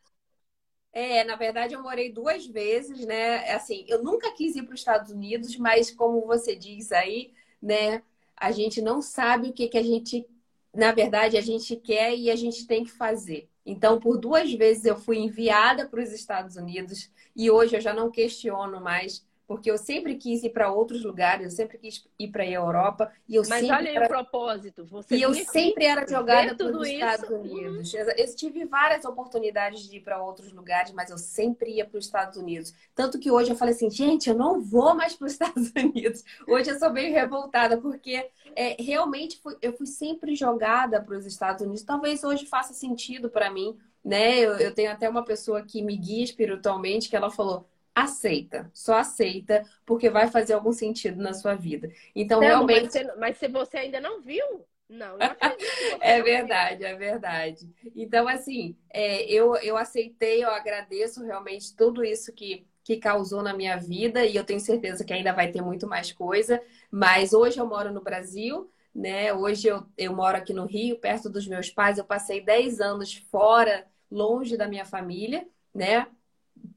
[SPEAKER 1] É, na verdade, eu morei duas vezes, né? Assim, eu nunca quis ir para os Estados Unidos, mas como você diz aí, né? A gente não sabe o que, que a gente na verdade, a gente quer e a gente tem que fazer. Então, por duas vezes eu fui enviada para os Estados Unidos e hoje eu já não questiono mais porque eu sempre quis ir para outros lugares, eu sempre quis ir para a Europa e eu
[SPEAKER 2] Mas
[SPEAKER 1] sempre
[SPEAKER 2] olha aí era... o propósito, você
[SPEAKER 1] E eu sempre era jogada para os Estados Unidos. Uhum. Eu tive várias oportunidades de ir para outros lugares, mas eu sempre ia para os Estados Unidos. Tanto que hoje eu falei assim, gente, eu não vou mais para os Estados Unidos. Hoje eu sou bem revoltada porque é, realmente fui, eu fui sempre jogada para os Estados Unidos. Talvez hoje faça sentido para mim, né? Eu, eu tenho até uma pessoa que me guia espiritualmente que ela falou aceita, só aceita, porque vai fazer algum sentido na sua vida. Então, não, realmente.
[SPEAKER 2] Mas, você, mas se você ainda não viu, não, não
[SPEAKER 1] é verdade, é verdade. Então, assim, é, eu, eu aceitei, eu agradeço realmente tudo isso que, que causou na minha vida, e eu tenho certeza que ainda vai ter muito mais coisa. Mas hoje eu moro no Brasil. Né? Hoje eu, eu moro aqui no Rio, perto dos meus pais. Eu passei 10 anos fora, longe da minha família, né?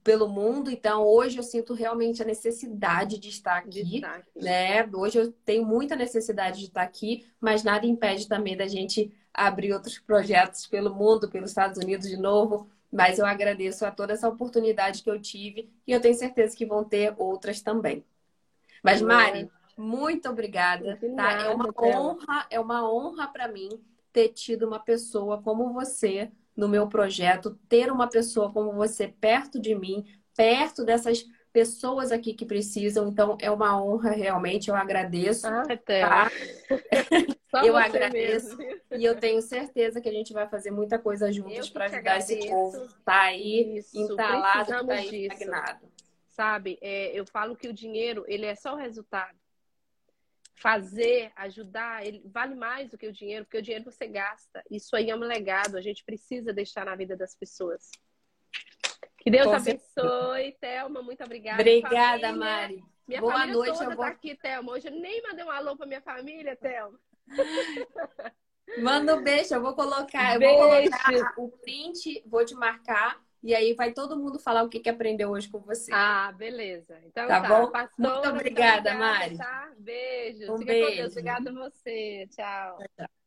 [SPEAKER 1] Pelo mundo, então hoje eu sinto realmente a necessidade de estar aqui, de estar aqui, né? Hoje eu tenho muita necessidade de estar aqui, mas nada impede também da gente abrir outros projetos pelo mundo, pelos Estados Unidos de novo. Mas eu agradeço a toda essa oportunidade que eu tive e eu tenho certeza que vão ter outras também. Mas Mari, muito obrigada. Tá? é uma honra, é uma honra para mim ter tido uma pessoa como você no meu projeto, ter uma pessoa como você perto de mim, perto dessas pessoas aqui que precisam. Então, é uma honra realmente, eu agradeço. Ah, tá? eu agradeço. Mesmo. E eu tenho certeza que a gente vai fazer muita coisa juntos para ajudar esse povo tá aí Isso, entalado, tá aí estagnado.
[SPEAKER 2] Sabe, é, eu falo que o dinheiro, ele é só o resultado fazer, ajudar, ele vale mais do que o dinheiro, porque o dinheiro você gasta. Isso aí é um legado, a gente precisa deixar na vida das pessoas. Que Deus Com abençoe, Thelma, muito obrigada.
[SPEAKER 1] Obrigada, família. Mari.
[SPEAKER 2] Minha Boa família noite, toda vou... tá aqui, Thelma. Hoje eu nem mandei um alô pra minha família, Thelma.
[SPEAKER 1] Manda um beijo, eu vou colocar, beijo. eu vou colocar o print, vou te marcar e aí vai todo mundo falar o que, que aprendeu hoje com você.
[SPEAKER 2] Ah, beleza. Então
[SPEAKER 1] tá, tá. bom? Pastora, muito obrigada, obrigada, Mari.
[SPEAKER 2] Tá? Beijo. Um Fica beijo. com Deus. Obrigada a você. Tchau. tchau.